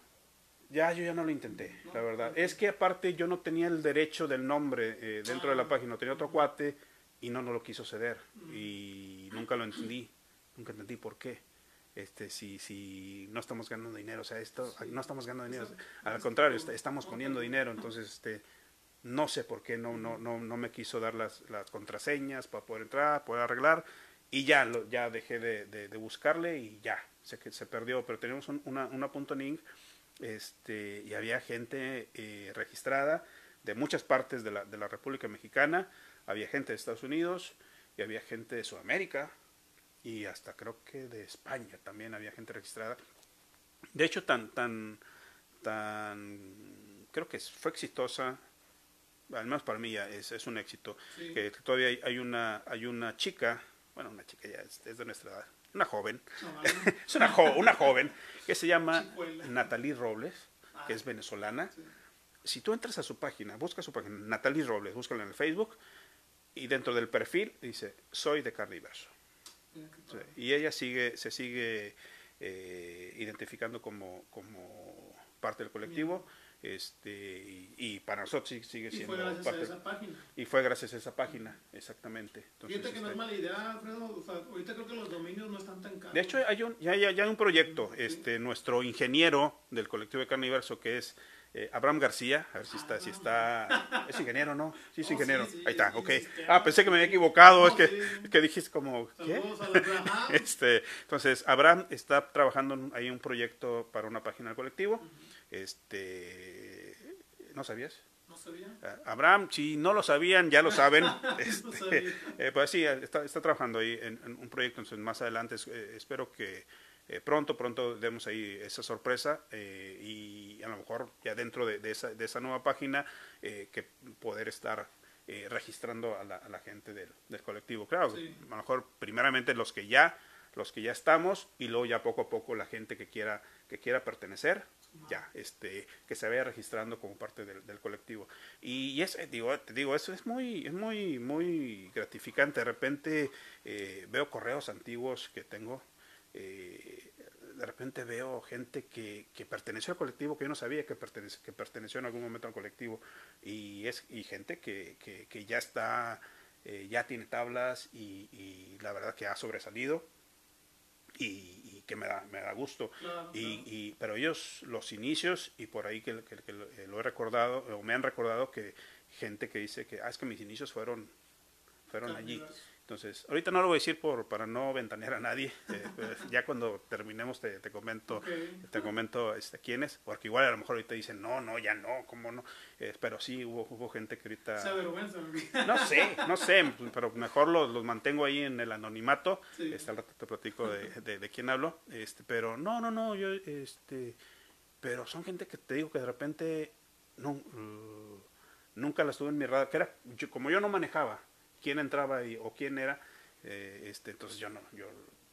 ya, yo ya no lo intenté, la No, verdad. Es que aparte yo no tenía el derecho del nombre eh, dentro de la Ah. página, tenía otro cuate y no nos lo quiso ceder y nunca lo entendí, nunca entendí por qué. Este, si, si no estamos ganando dinero, o sea, esto, no estamos ganando dinero, al contrario, est- estamos poniendo dinero, entonces, este, no sé por qué no, no, no, no me quiso dar las, las contraseñas para poder entrar, poder arreglar, y ya, lo, ya dejé de, de- buscarle y ya, se, que se perdió, pero tenemos un- una, punto este, y había gente eh, registrada de muchas partes de la, de la República Mexicana, había gente de Estados Unidos y había gente de Sudamérica y hasta creo que de España también había gente registrada. De hecho, tan, tan, tan, creo que fue exitosa, al menos para mí ya es, es un éxito, Sí. que todavía hay, hay una, hay una chica, bueno, una chica ya es, es de nuestra edad, una joven, es una, jo- una joven que se llama Chicuela. Natalie Robles, que es venezolana. Si tú entras a su página, busca su página, Natalie Robles, búscala en el Facebook, y dentro del perfil dice, soy de Carniverso. Sí. Y ella sigue, se sigue eh, identificando como, como parte del colectivo, este, y, y para nosotros sí- sigue Y siendo fue gracias a parte. esa página. Y fue gracias a esa página, exactamente. Entonces, Fíjate que no es este, mala idea, Alfredo. O sea, ahorita creo que los dominios no están tan caros. De hecho, hay un, ya, ya, ya hay un proyecto. Este, nuestro ingeniero del colectivo de Carniverso, que es eh, Abraham García, a ver si está, si está, es ingeniero, ¿no? Sí, es Oh, ingeniero. sí, sí, Ahí está, ok. sí, Ah, pensé que me había equivocado, es No, que, sí. es que dijiste como, ¿qué? Este, entonces, Abraham está trabajando en- ahí un proyecto para una página del colectivo. Este, ¿no sabías? No sabía. Ah, Abraham, si no lo sabían, ya lo saben. Este, sabía. eh, pues sí, está, está trabajando ahí en, en un proyecto, entonces más adelante eh, espero que eh, pronto, pronto demos ahí esa sorpresa eh, y a lo mejor ya dentro de, de esa, de esa nueva página eh, que poder estar eh, registrando a la, a la gente del, del colectivo. Claro, Sí. a lo mejor primeramente los que ya los que ya estamos y luego ya poco a poco la gente que quiera que quiera pertenecer ya este que se vaya registrando como parte del, del colectivo y, y es eh, digo te digo eso es muy es muy muy gratificante de repente eh, veo correos antiguos que tengo eh, de repente veo gente que, que perteneció al colectivo que yo no sabía que, pertenece, que perteneció en algún momento al colectivo y es y gente que, que, que ya está eh, ya tiene tablas y, y la verdad que ha sobresalido y, y que me da, me da gusto. Claro, y, claro. y- pero ellos, los inicios, y por ahí que, que- que lo, eh, lo he recordado, o me han recordado que gente que dice que, ah, es que mis inicios fueron, fueron allí. Entonces, ahorita no lo voy a decir por, para no ventanear a nadie. eh, pues, ya cuando terminemos te, te comento, Ok. te comento este, quiénes, porque igual a lo mejor ahorita dicen, no, no, ya no, ¿cómo no? Eh, pero sí, hubo, hubo gente que ahorita... Se avergüenza. ¿no? No sé, no sé, pero mejor los, los mantengo ahí en el anonimato. Sí. Este, al rato te platico de, de, de quién hablo. Este, pero no, no, no, yo, este, pero son gente que te digo que de repente no, uh, nunca las tuve en mi radar. Que era, yo, como yo no manejaba quién entraba y, o quién era, eh, este, entonces yo no, yo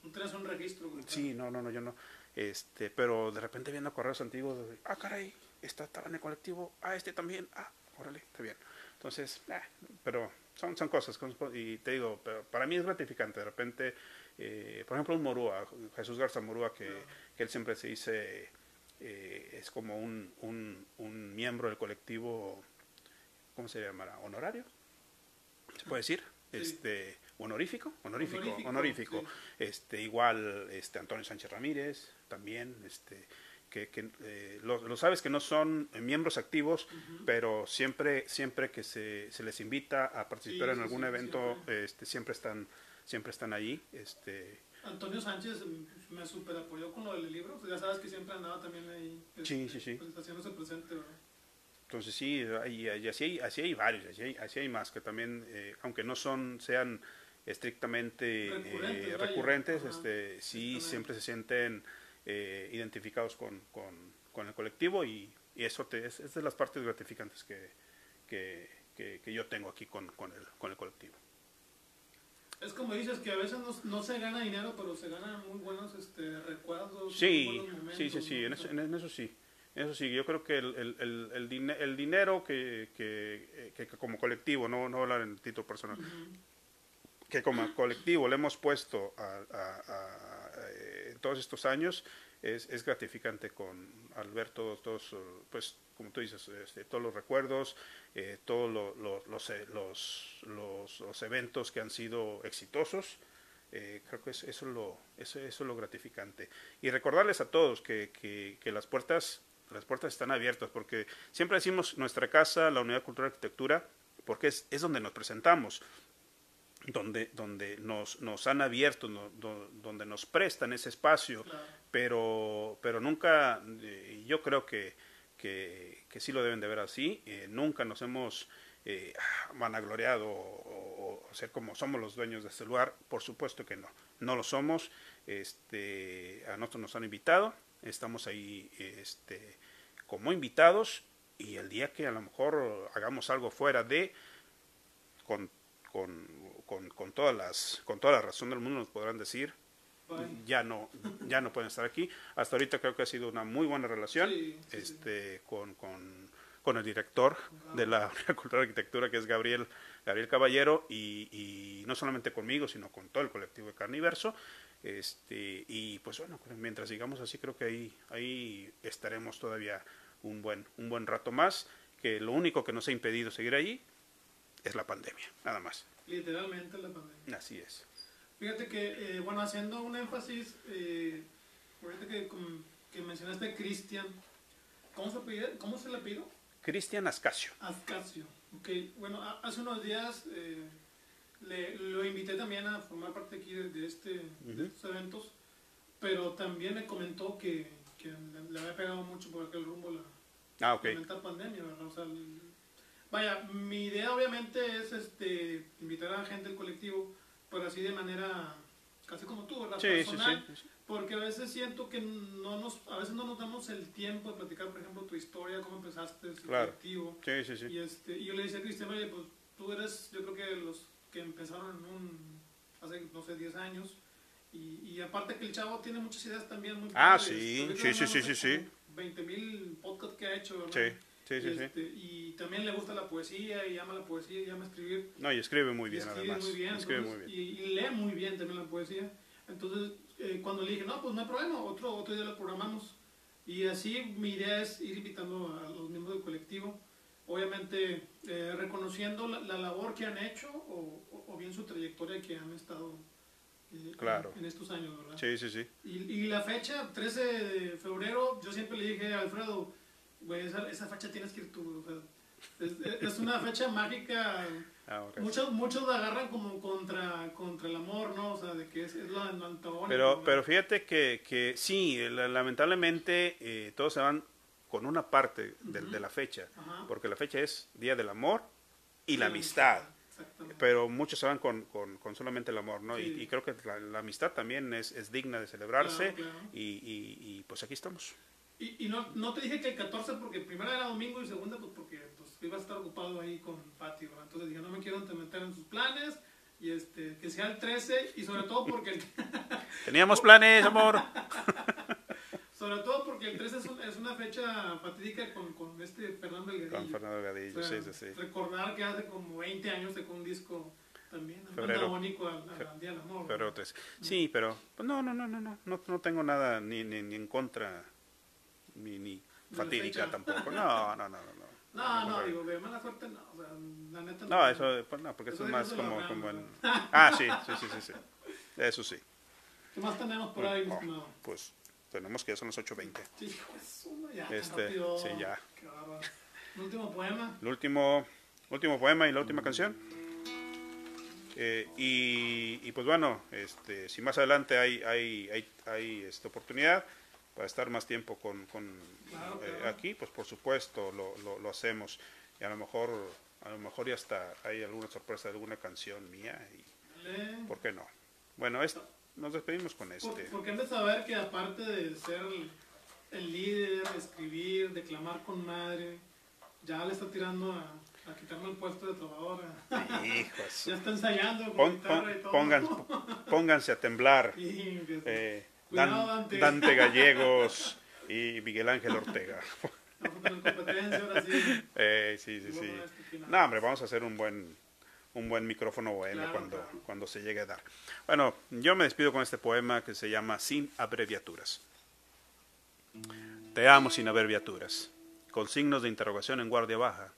No tienes un registro. güey. Sí, no, no, no, yo no. Este, pero de repente viendo correos antiguos, ah, caray, esta estaba en el colectivo, ah, este también, ah, órale, está bien. Entonces, ah, pero son, son cosas, cosas, y te digo, pero para mí es gratificante. De repente, eh, por ejemplo, un Morúa, Jesús Garza Morúa, que, que él siempre se dice, eh, es como un, un, un miembro del colectivo, ¿cómo se llamará? ¿Honorario? ¿Se puede decir? Sí. Este, honorífico, honorífico, Honorífico, honorífico. sí. Este, igual este Antonio Sánchez Ramírez también, este, que, que eh, lo, lo sabes que no son eh, miembros activos, pero siempre, siempre que se, se les invita a participar Sí, en algún evento, siempre. este, siempre están, siempre están allí, este, Antonio Sánchez mm, me super apoyó con lo del libro. Pues ya sabes que siempre andaba también ahí. Sí, este, sí, sí. Haciéndose presente, ¿verdad? Entonces sí, así, hay, así hay varios, así hay, así hay más que también, eh, aunque no son, sean estrictamente eh, Recurrentes, vaya. recurrentes, Ajá, este, sí siempre se sienten eh, identificados con, con, con el colectivo y, y eso te, es, es de las partes gratificantes que, que, que, que yo tengo aquí con, con, el, con el colectivo. Es como dices que a veces no, no se gana dinero, pero se ganan muy buenos este, recuerdos. Sí, muy buenos momentos, sí, sí, sí, en eso, en eso sí. Eso sí, yo creo que el, el, el, el, el dinero que, que, eh, que- como colectivo, no, no hablar en título personal, que como colectivo le hemos puesto a, a- a- eh, todos estos años, es, es gratificante con al ver todos, todos pues como tú dices, este, todos los recuerdos, eh, todos lo- lo- los, eh, los, los, los eventos que han sido exitosos. Eh, creo que es- eso, es lo, eso, eso es lo gratificante. Y recordarles a todos que, que, que las puertas las puertas están abiertas, porque siempre decimos nuestra casa, la Unidad Cultural de Arquitectura, porque es, es donde nos presentamos, donde, donde nos, nos han abierto, no- do- donde nos prestan ese espacio, Claro. pero, pero nunca, eh, yo creo que, que, que sí lo deben de ver así, eh, nunca nos hemos eh, vanagloriado o, o ser como somos los dueños de este lugar, por supuesto que no, no lo somos, este, a nosotros nos han invitado, estamos ahí este, como invitados y el día que a lo mejor hagamos algo fuera de, con, con, con, con todas las, con toda la razón del mundo nos podrán decir, ya no ya no pueden estar aquí hasta ahorita creo que ha sido una muy buena relación Sí, sí, sí. este con, con, con el director de la Cultural de Arquitectura que es Gabriel Gabriel Caballero y, y no solamente conmigo sino con todo el colectivo de Carniverso este y pues bueno mientras sigamos así creo que ahí ahí estaremos todavía un buen un buen rato más que lo único que nos ha impedido seguir ahí es la pandemia nada más Literalmente la pandemia. así es Fíjate que, eh, bueno, haciendo un énfasis, eh, ahorita que, que mencionaste Cristian, ¿cómo se, apellida- ¿cómo se le pidió? Cristian Ascasio Ascasio. Ok, bueno, a- hace unos días eh, le, lo invité también a formar parte aquí de, de este, de estos eventos, pero también me comentó que, que le, le había pegado mucho por aquel rumbo la, ah ok la pandemia, ¿verdad? O sea, el- vaya, mi idea obviamente es este invitar a gente del colectivo, pero así de manera casi como tú, ¿verdad? sí sí Personal, sí porque a veces siento que no nos, a veces no nos damos el tiempo de platicar, por ejemplo, tu historia, cómo empezaste, el Claro. Sí, sí, sí. Y, este, y yo le decía a Cristian, oye, pues tú eres, yo creo que los que empezaron en un, hace, no sé, 10 años. Y, y aparte que el chavo tiene muchas ideas también muy Ah, padres. sí, sí, sí, sí, sí, sí. como 20 mil podcasts que ha hecho, ¿verdad? Sí, sí, sí, y, sí. este, y también le gusta la poesía y ama la poesía y ama escribir. No, y escribe muy Y bien, escribe además. muy bien, escribe muy entonces, bien. Y, y lee muy bien también la poesía. Entonces, eh, cuando le dije, no, pues no hay problema, otro, otro día lo programamos. Y así mi idea es ir invitando a los miembros del colectivo, obviamente eh, reconociendo la, la labor que han hecho o, o- o bien su trayectoria que han estado eh, Claro. en, en estos años, ¿verdad? Sí, sí, sí. Y, y la fecha, 13 de febrero, yo siempre le dije a Alfredo, güey, esa, esa fecha tienes que ir tú. o sea, es, es una fecha mágica. Ah. Muchos, muchos la agarran como contra, contra el amor, ¿no? O sea, de que es, es lo antagónico. Pero, pero fíjate que, que sí, la- lamentablemente eh, todos se van con una parte de, de la fecha, porque la fecha es Día del Amor y la amistad. Exactamente. Pero muchos se van con, con, con solamente el amor, ¿no? Sí. Y, y creo que la, la amistad también es, es digna de celebrarse. Claro, claro. Y, y, y, pues aquí estamos. Y, y no, no te dije que el 14 porque primera era domingo y segunda pues porque ibas a estar ocupado ahí con Pati, ¿verdad? Entonces dije, no me quiero meter en sus planes y este, que sea el 13 y sobre todo porque el, Teníamos planes, amor. sobre todo porque el 13 es, un- es una fecha fatídica con, con este Fernando Delgadillo. Con Fernando Gadillo, O sea, sí, sí, sí. Recordar que hace como 20 años sacó un disco también antagónico al, al Día del Amor. Sí, pero pues, no, no, no, no, no, no, no tengo nada ni, ni, ni en contra ni, ni fatídica tampoco. No, no, no, no. no. No, no, digo, de mala suerte no, o sea, la neta No, eso, pues, no, porque eso Eso es más como, como en... Ah, sí, sí, sí, sí, sí. Eso sí. ¿Qué más tenemos por ahí, Oh, estimado? pues tenemos que ya son las 8.20. Sí, su- ya, Este, sí, ya. Un último poema. El último, último poema y la última canción. Eh, y, y, pues bueno, este, si más adelante hay, hay, hay, hay esta oportunidad para estar más tiempo con, con, Claro, eh, claro. aquí, pues por supuesto lo, lo, lo hacemos. Y a lo mejor, a lo mejor ya hasta hay alguna sorpresa de alguna canción mía y Dale. ¿por qué no? Bueno, es- nos despedimos con Por- este. Porque han de saber que aparte de ser el, el líder, escribir, declamar con madre, ya le está tirando a, a quitarme el puesto de trovadora. Hijos. ya está ensayando con Pon- guitarra y todo. pongan- pónganse a temblar. Eh, Cuidado, Dante. Dante Gallegos y Miguel Ángel Ortega. Competencia ahora sí. Eh, sí, sí, sí. este. No, hombre, vamos a hacer un buen, un buen micrófono bohemio Claro, cuando, claro. cuando se llegue a dar. Bueno, yo me despido con este poema que se llama Sin abreviaturas. Te amo sin abreviaturas, con signos de interrogación en guardia baja.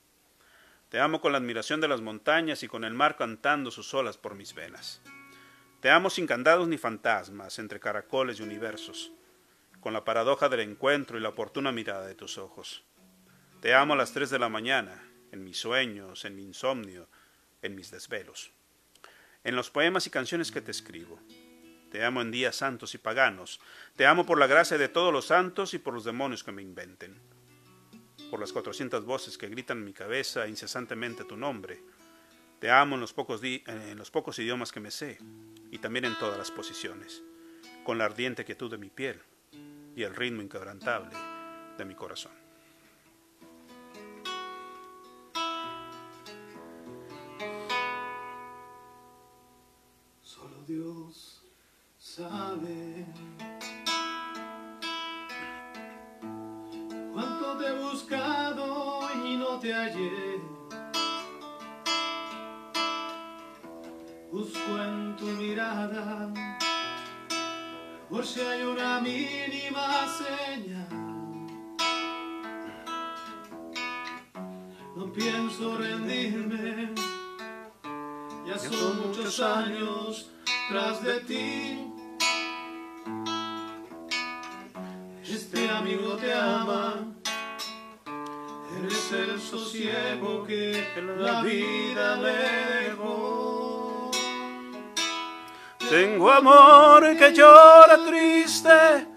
Te amo con la admiración de las montañas y con el mar cantando sus olas por mis venas. Te amo sin candados ni fantasmas, entre caracoles y universos, con la paradoja del encuentro y la oportuna mirada de tus ojos. Te amo a las tres de la mañana, en mis sueños, en mi insomnio, en mis desvelos, en los poemas y canciones que te escribo. Te amo en días santos y paganos. Te amo por la gracia de todos los santos y por los demonios que me inventen. Por las cuatrocientas voces que gritan en mi cabeza incesantemente tu nombre. Te amo en los, pocos en los pocos idiomas que me sé y también en todas las posiciones, con la ardiente quietud de mi piel y el ritmo inquebrantable de mi corazón. Solo Dios sabe cuánto te he buscado y no te hallé. Busco en tu mirada por si hay una mínima señal. No pienso rendirme, ya son muchos años tras de ti. Este amigo te ama, eres el sosiego que la vida me dejó. Tengo amor que llora triste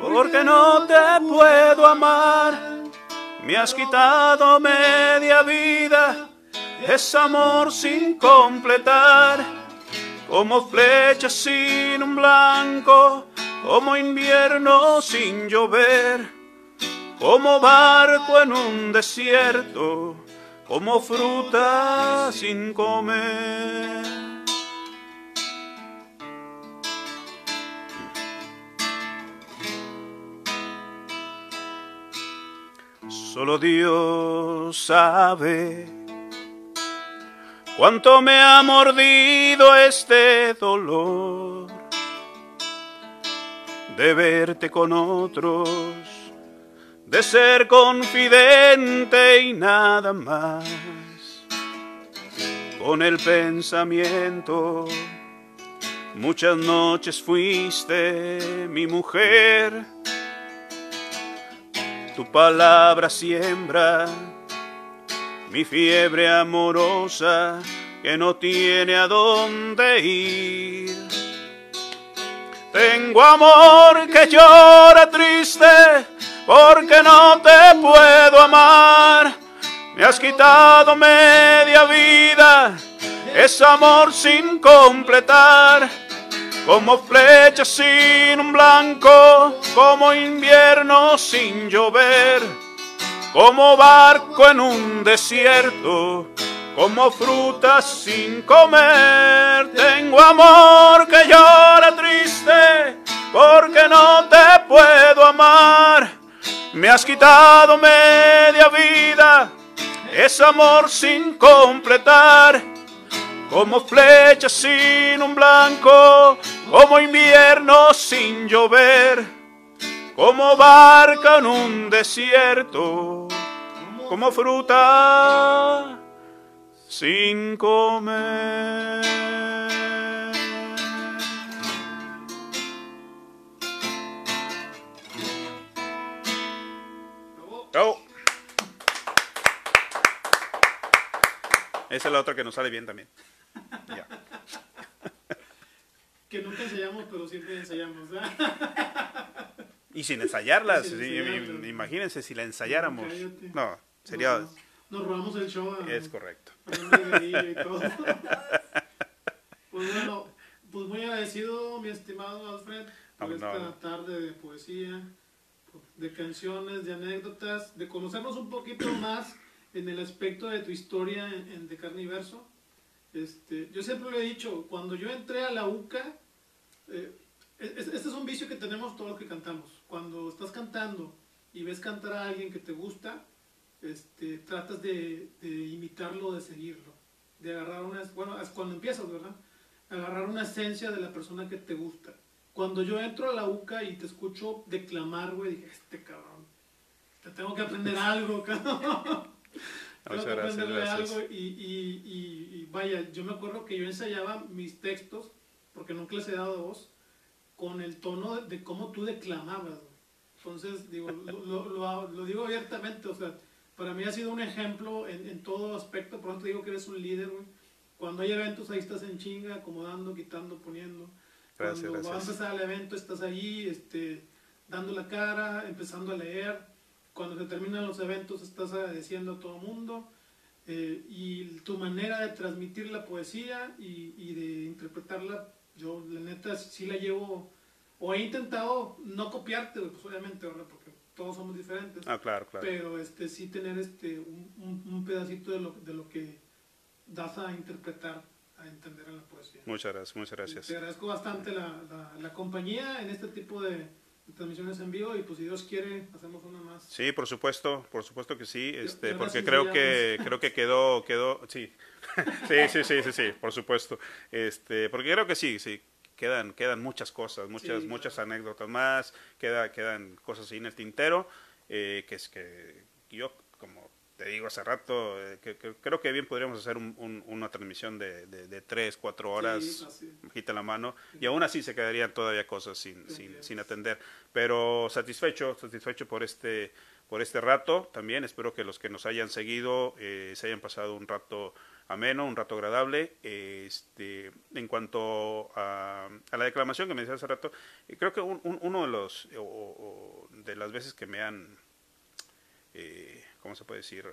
porque no te puedo amar. Me has quitado media vida, es amor sin completar. Como flecha sin un blanco, como invierno sin llover, como barco en un desierto, como fruta sin comer. Solo Dios sabe cuánto me ha mordido este dolor de verte con otros, de ser confidente y nada más. Con el pensamiento, muchas noches fuiste mi mujer tu palabra siembra mi fiebre amorosa que no tiene a dónde ir. Tengo amor que llora triste porque no te puedo amar. Me has quitado media vida, es amor sin completar como flecha sin un blanco, como invierno sin llover, como barco en un desierto, como fruta sin comer. Tengo amor que llora triste, porque no te puedo amar. Me has quitado media vida, es amor sin completar como flecha sin un blanco, como invierno sin llover, como barca en un desierto, como fruta sin comer. Esa es la otra que nos sale bien también. Ya. Que nunca ensayamos, pero siempre ensayamos. Y sin ensayarlas, Sin sí, ensayarlas. imagínense si la ensayáramos. Cállate. No, sería... Nos, nos robamos el show. a- Es correcto. a y todo. Pues bueno, pues muy agradecido, mi estimado Alfred, por No, esta no. tarde de poesía, de canciones, de anécdotas, de conocernos un poquito más en el aspecto de tu historia en, en De Carne y Verso. Este, yo siempre lo he dicho, cuando yo entré a la UCA, eh, es- es- este es un vicio que tenemos todos los que cantamos. Cuando estás cantando y ves cantar a alguien que te gusta, este, tratas de, de imitarlo, de seguirlo, de agarrar una, bueno, es cuando empiezas, ¿verdad? Agarrar una esencia de la persona que te gusta. cuando yo entro a la UCA y te escucho declamar, güey, dije, este cabrón, te tengo que aprender algo, cabrón. Muchas gracias, gracias. algo y, y, y, y vaya, yo me acuerdo que yo ensayaba mis textos, porque nunca les he dado voz, con el tono de, de cómo tú declamabas. güey. Entonces, digo, lo, lo- lo- lo digo abiertamente, o sea, para mí ha sido un ejemplo en, en todo aspecto, por eso te digo que eres un líder, güey. Cuando hay eventos ahí estás en chinga, acomodando, quitando, poniendo. Gracias, Cuando va a gracias. empezar el evento estás ahí, este, dando la cara, empezando a leer. Cuando se terminan los eventos estás agradeciendo a todo el mundo. eh, y tu manera de transmitir la poesía y, y de interpretarla, yo la neta sí la llevo, o he intentado no copiarte, pues obviamente, ¿verdad? porque todos somos diferentes Ah, claro, claro. pero este sí tener este un, un- un pedacito de lo, de lo que das a interpretar, a entender en la poesía. Muchas gracias, muchas gracias. Te agradezco bastante la, la, la compañía en este tipo de transmisiones en vivo y pues si Dios quiere hacemos una más. Sí, por supuesto, por supuesto que sí, este, porque creo que creo que quedó quedó sí. sí, sí, sí, sí, sí, por supuesto. Este, porque creo que sí, sí, quedan quedan muchas cosas, muchas Sí, muchas anécdotas más, queda quedan cosas ahí en el tintero eh, que es que yo te digo hace rato, eh, que, que creo que bien podríamos hacer un- un- una transmisión de, de, de tres, cuatro horas, Sí, quita la mano, y aún así se quedarían todavía cosas sin, sin, atender. Pero satisfecho, satisfecho por este, por este rato también. Espero que los que nos hayan seguido eh, se hayan pasado un rato ameno, un rato agradable. Este, en cuanto a, a la declamación que me decía hace rato, eh, creo que un- un- uno de los o- o- de las veces que me han, eh, ¿cómo se puede decir?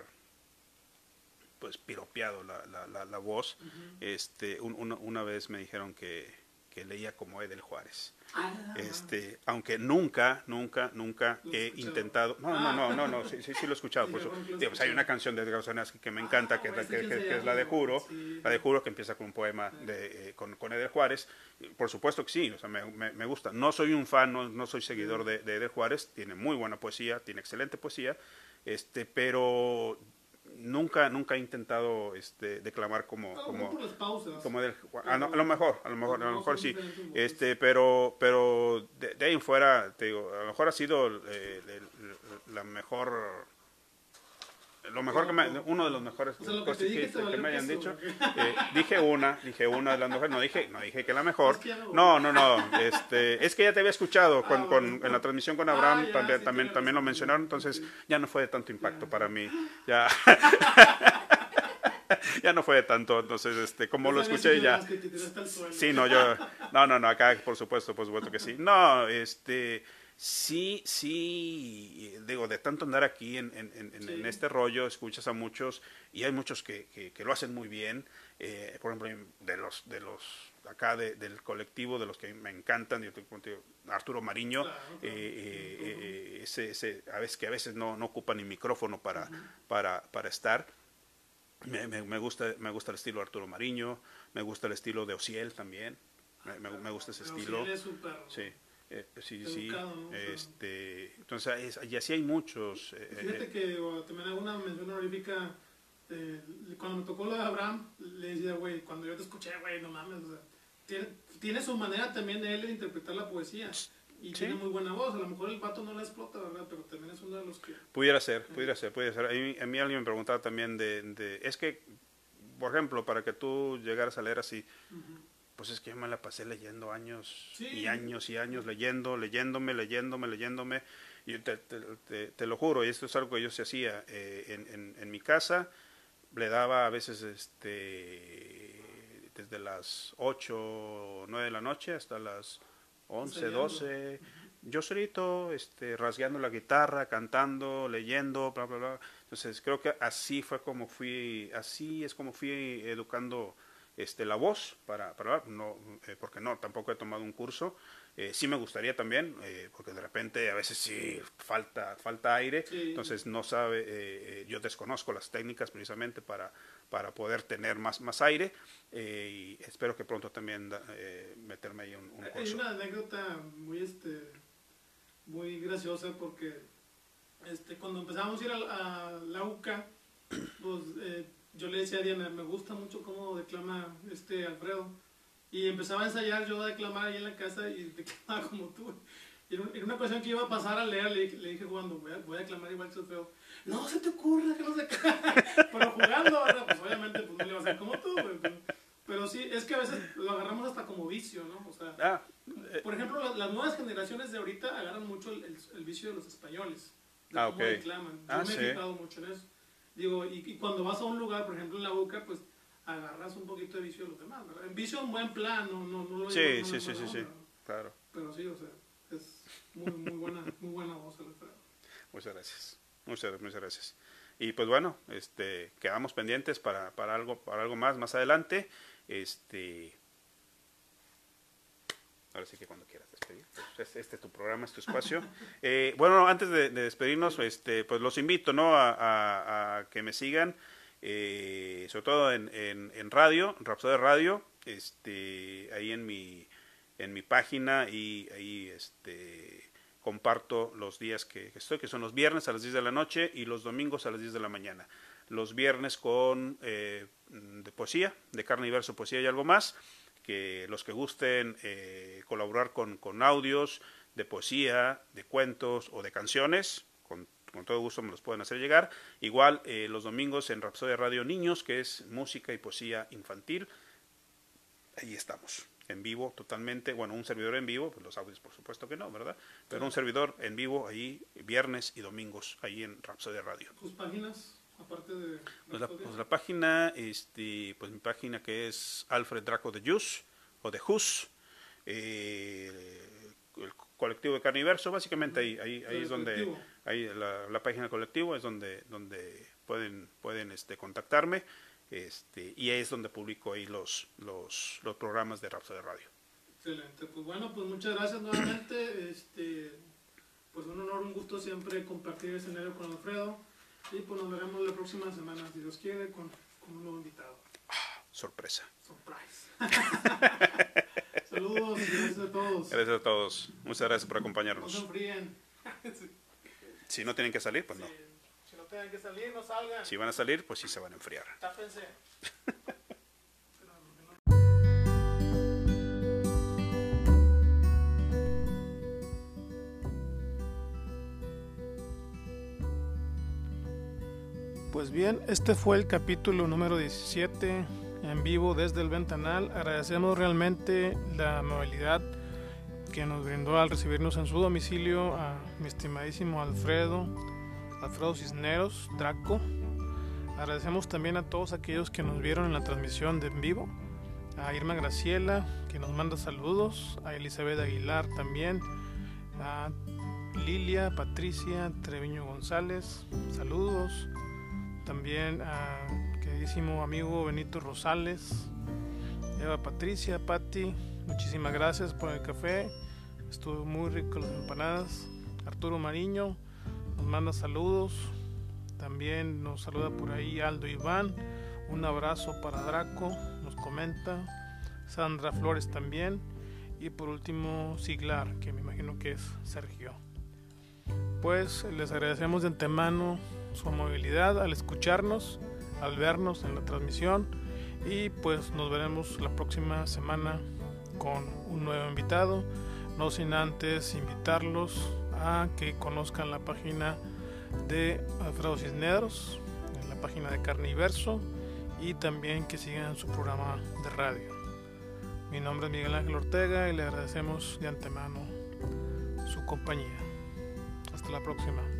pues piropeado la, la, la, la voz. este, un- una, una vez me dijeron que, que leía como Edel Juárez. Ah, Este, aunque nunca, nunca, nunca he escuchado. intentado. No, no, no, no, no, sí, sí, sí lo he escuchado. Por eso, que digo, pues hay una canción de Edgar Sonas que, que me Ah, encanta, que, güey, que, que- se que es la de Juro, sí. la de Juro que empieza con un poema de, eh, con, con Edel Juárez. Por supuesto que sí, o sea, me, me- me gusta. No soy un fan, no, no soy seguidor de, de Edel Juárez, tiene muy buena poesía, tiene excelente poesía, este, pero nunca, nunca he intentado este, declamar como, lo como, mejor por las pausas. como del, a, no- a lo mejor, a lo mejor, a lo No mejor sí. Este, pero, pero de, de ahí en fuera, te digo, a lo mejor ha sido eh, la mejor, lo mejor que me, uno de los mejores O sea, lo que cosas que, me hayan dicho. ¿o Eh, dije una, dije una de las mejores, no dije, no dije que la mejor. Es que. No, no, no, este, es que ya te había escuchado con, Ah, con- bueno. en la transmisión con Ah, Abraham, ya, también, sí, también, también lo mencionaron, entonces Sí. ya no fue de tanto impacto Ya. para mí. Ya. ya no fue de tanto, entonces, este, como lo escuché ya. Sí, no, yo, no, no, no, acá por supuesto, por supuesto que sí. No, este, sí, sí, digo, de tanto andar aquí en, en, en, en- Sí. en este rollo, escuchas a muchos y hay muchos que, que, que lo hacen muy bien. Eh, por ejemplo, de los, de los acá de- del colectivo, de los que me encantan, yo te cuento, Arturo Mariño, Claro, claro. eh, eh, eh, ese, ese, a veces que a veces no, no ocupa ni micrófono para, para, para estar. Me, me, me gusta, me gusta el estilo de Arturo Mariño, me gusta el estilo de Ociel también, me, gusta ese estilo. Sí, eh, sí, sí. Este, entonces, es- y así hay muchos. eh, Fíjate eh, que o, también hago una mención honorífica. eh, cuando me tocó lo de Abraham, le decía, güey, cuando yo te escuché, güey, no mames, o sea, tiene, tiene su manera también de él de interpretar la poesía. Y Sí. tiene muy buena voz. A lo mejor el vato no la explota, ¿verdad? Pero también es uno de los que. Pudiera ser, pudiera ser, pudiera ser. A mí, a mí alguien me preguntaba también de, de- Es que, por ejemplo, para que tú llegaras a leer así, pues es que yo me la pasé leyendo años Sí. y años y años, leyendo, leyéndome, leyéndome, leyéndome. Y te, te- te- te lo juro, y esto es algo que yo se hacía eh, en, en- en mi casa. Le daba a veces este desde las 8 o 9 de la noche hasta las 11, Ensayando. 12. Yo solito, este, rasgueando la guitarra, cantando, leyendo, bla, bla, bla. Entonces creo que así fue como fui, así es como fui educando este, la voz para, para hablar, no, eh, porque no, tampoco he tomado un curso. Eh, sí me gustaría también, eh, porque de repente a veces sí falta, falta aire, Sí. entonces no sabe, eh, eh, yo desconozco las técnicas precisamente para, para poder tener más, más aire eh, y espero que pronto también meterme ahí un, un Hay curso. una anécdota muy, este, muy graciosa porque este, cuando empezamos a ir a, a la UCA, pues eh, yo le decía a Diana, me gusta mucho cómo declama este Alfredo. Y empezaba a ensayar yo a declamar ahí en la casa y declamaba como tú. Y en un- en una ocasión que iba a pasar a leer, le, dije- le dije jugando, voy a, voy a declamar igual que el feo. No se te ocurra que no qué. Pero jugando, ¿verdad? Pues obviamente pues, no le iba a hacer como tú, güey. Pero, pero sí, es que a veces lo agarramos hasta como vicio, ¿no? O sea, Ah, por ejemplo, la- las nuevas generaciones de ahorita agarran mucho el, el- el vicio de los españoles. De Ah, cómo ok. declaman. Yo Ah, me he sí. mucho en eso. Digo, y, y cuando vas a un lugar, por ejemplo en la boca, pues agarras un poquito de vicio de los demás, ¿verdad? En vicio en buen plan, no, no, no lo sí, digo sí, sí, sí, sí, claro. Pero sí, o sea, es muy, muy buena, muy buena voz el. Muchas gracias. Muchas, muchas gracias. Y pues bueno, este, quedamos pendientes para, para algo, para algo más más adelante. Este, ahora que cuando quieras despedir. pues, este, es tu programa, es tu espacio. Eh, bueno, antes de, de despedirnos, este, pues los invito, ¿no? A, que me sigan, eh, sobre todo en, en, en radio, Rapsodia Radio, este, ahí en mi, en mi página y ahí, este, comparto los días que, que estoy, que son los viernes a las 10 de la noche y los domingos a las 10 de la mañana. Los viernes con eh, de poesía, de carne y verso, poesía y algo más, que los que gusten eh, colaborar con, con audios de poesía, de cuentos o de canciones, con, con todo gusto me los pueden hacer llegar. Igual eh, los domingos en Rapsodia Radio Niños, que es música y poesía infantil, ahí estamos, en vivo totalmente, bueno, un servidor en vivo, pues los audios por supuesto que no, ¿verdad? Pero un servidor en vivo ahí viernes y domingos, ahí en Rapsodia Radio. ¿Tus páginas, aparte de... Pues la, pues la página, este, pues mi página que es Alfred Draco de Jus, o de Jus, eh, el colectivo de Carniverso, básicamente ahí, ahí, ahí El es donde, ahí la, la página colectivo es donde, donde pueden, pueden este, contactarme, este, y ahí es donde publico ahí los, los, los programas de Rapsodia Radio. Excelente, pues bueno, pues muchas gracias nuevamente. Este, pues un honor, un gusto siempre compartir ese escenario con Alfredo. Y pues nos veremos la próxima semana, si Dios quiere, con, con un nuevo invitado. Sorpresa. Surprise. Saludos y gracias a todos. Gracias a todos. Muchas gracias por No se acompañarnos. enfríen. Sí, Si no tienen que salir, pues no. Si no tienen que salir, no salgan. Si van a salir, pues sí se van a enfriar. Tápense. Pues bien, este fue el capítulo número 17 en vivo desde el ventanal. Agradecemos realmente la amabilidad que nos brindó al recibirnos en su domicilio a mi estimadísimo Alfredo, Alfredo Cisneros, Draco. Agradecemos también a todos aquellos que nos vieron en la transmisión de en vivo, a Irma Graciela, que nos manda saludos, a Elizabeth Aguilar también, a Lilia, Patricia, Treviño González, saludos. También a queridísimo amigo Benito Rosales, Eva Patricia, Patti, muchísimas gracias por el café. Estuvo muy rico las empanadas. Arturo Mariño nos manda saludos. También nos saluda por ahí Aldo Iván. Un abrazo para Draco, nos comenta. Sandra Flores también. Y por último Siglar, que me imagino que es Sergio. Pues les agradecemos de antemano su amabilidad al escucharnos, al vernos en la transmisión y pues nos veremos la próxima semana con un nuevo invitado, no sin antes invitarlos a que conozcan la página de Alfredo Cisneros, en la página de Carniverso y también que sigan su programa de radio. Mi nombre es Miguel Ángel Ortega y le agradecemos de antemano su compañía. Hasta la próxima.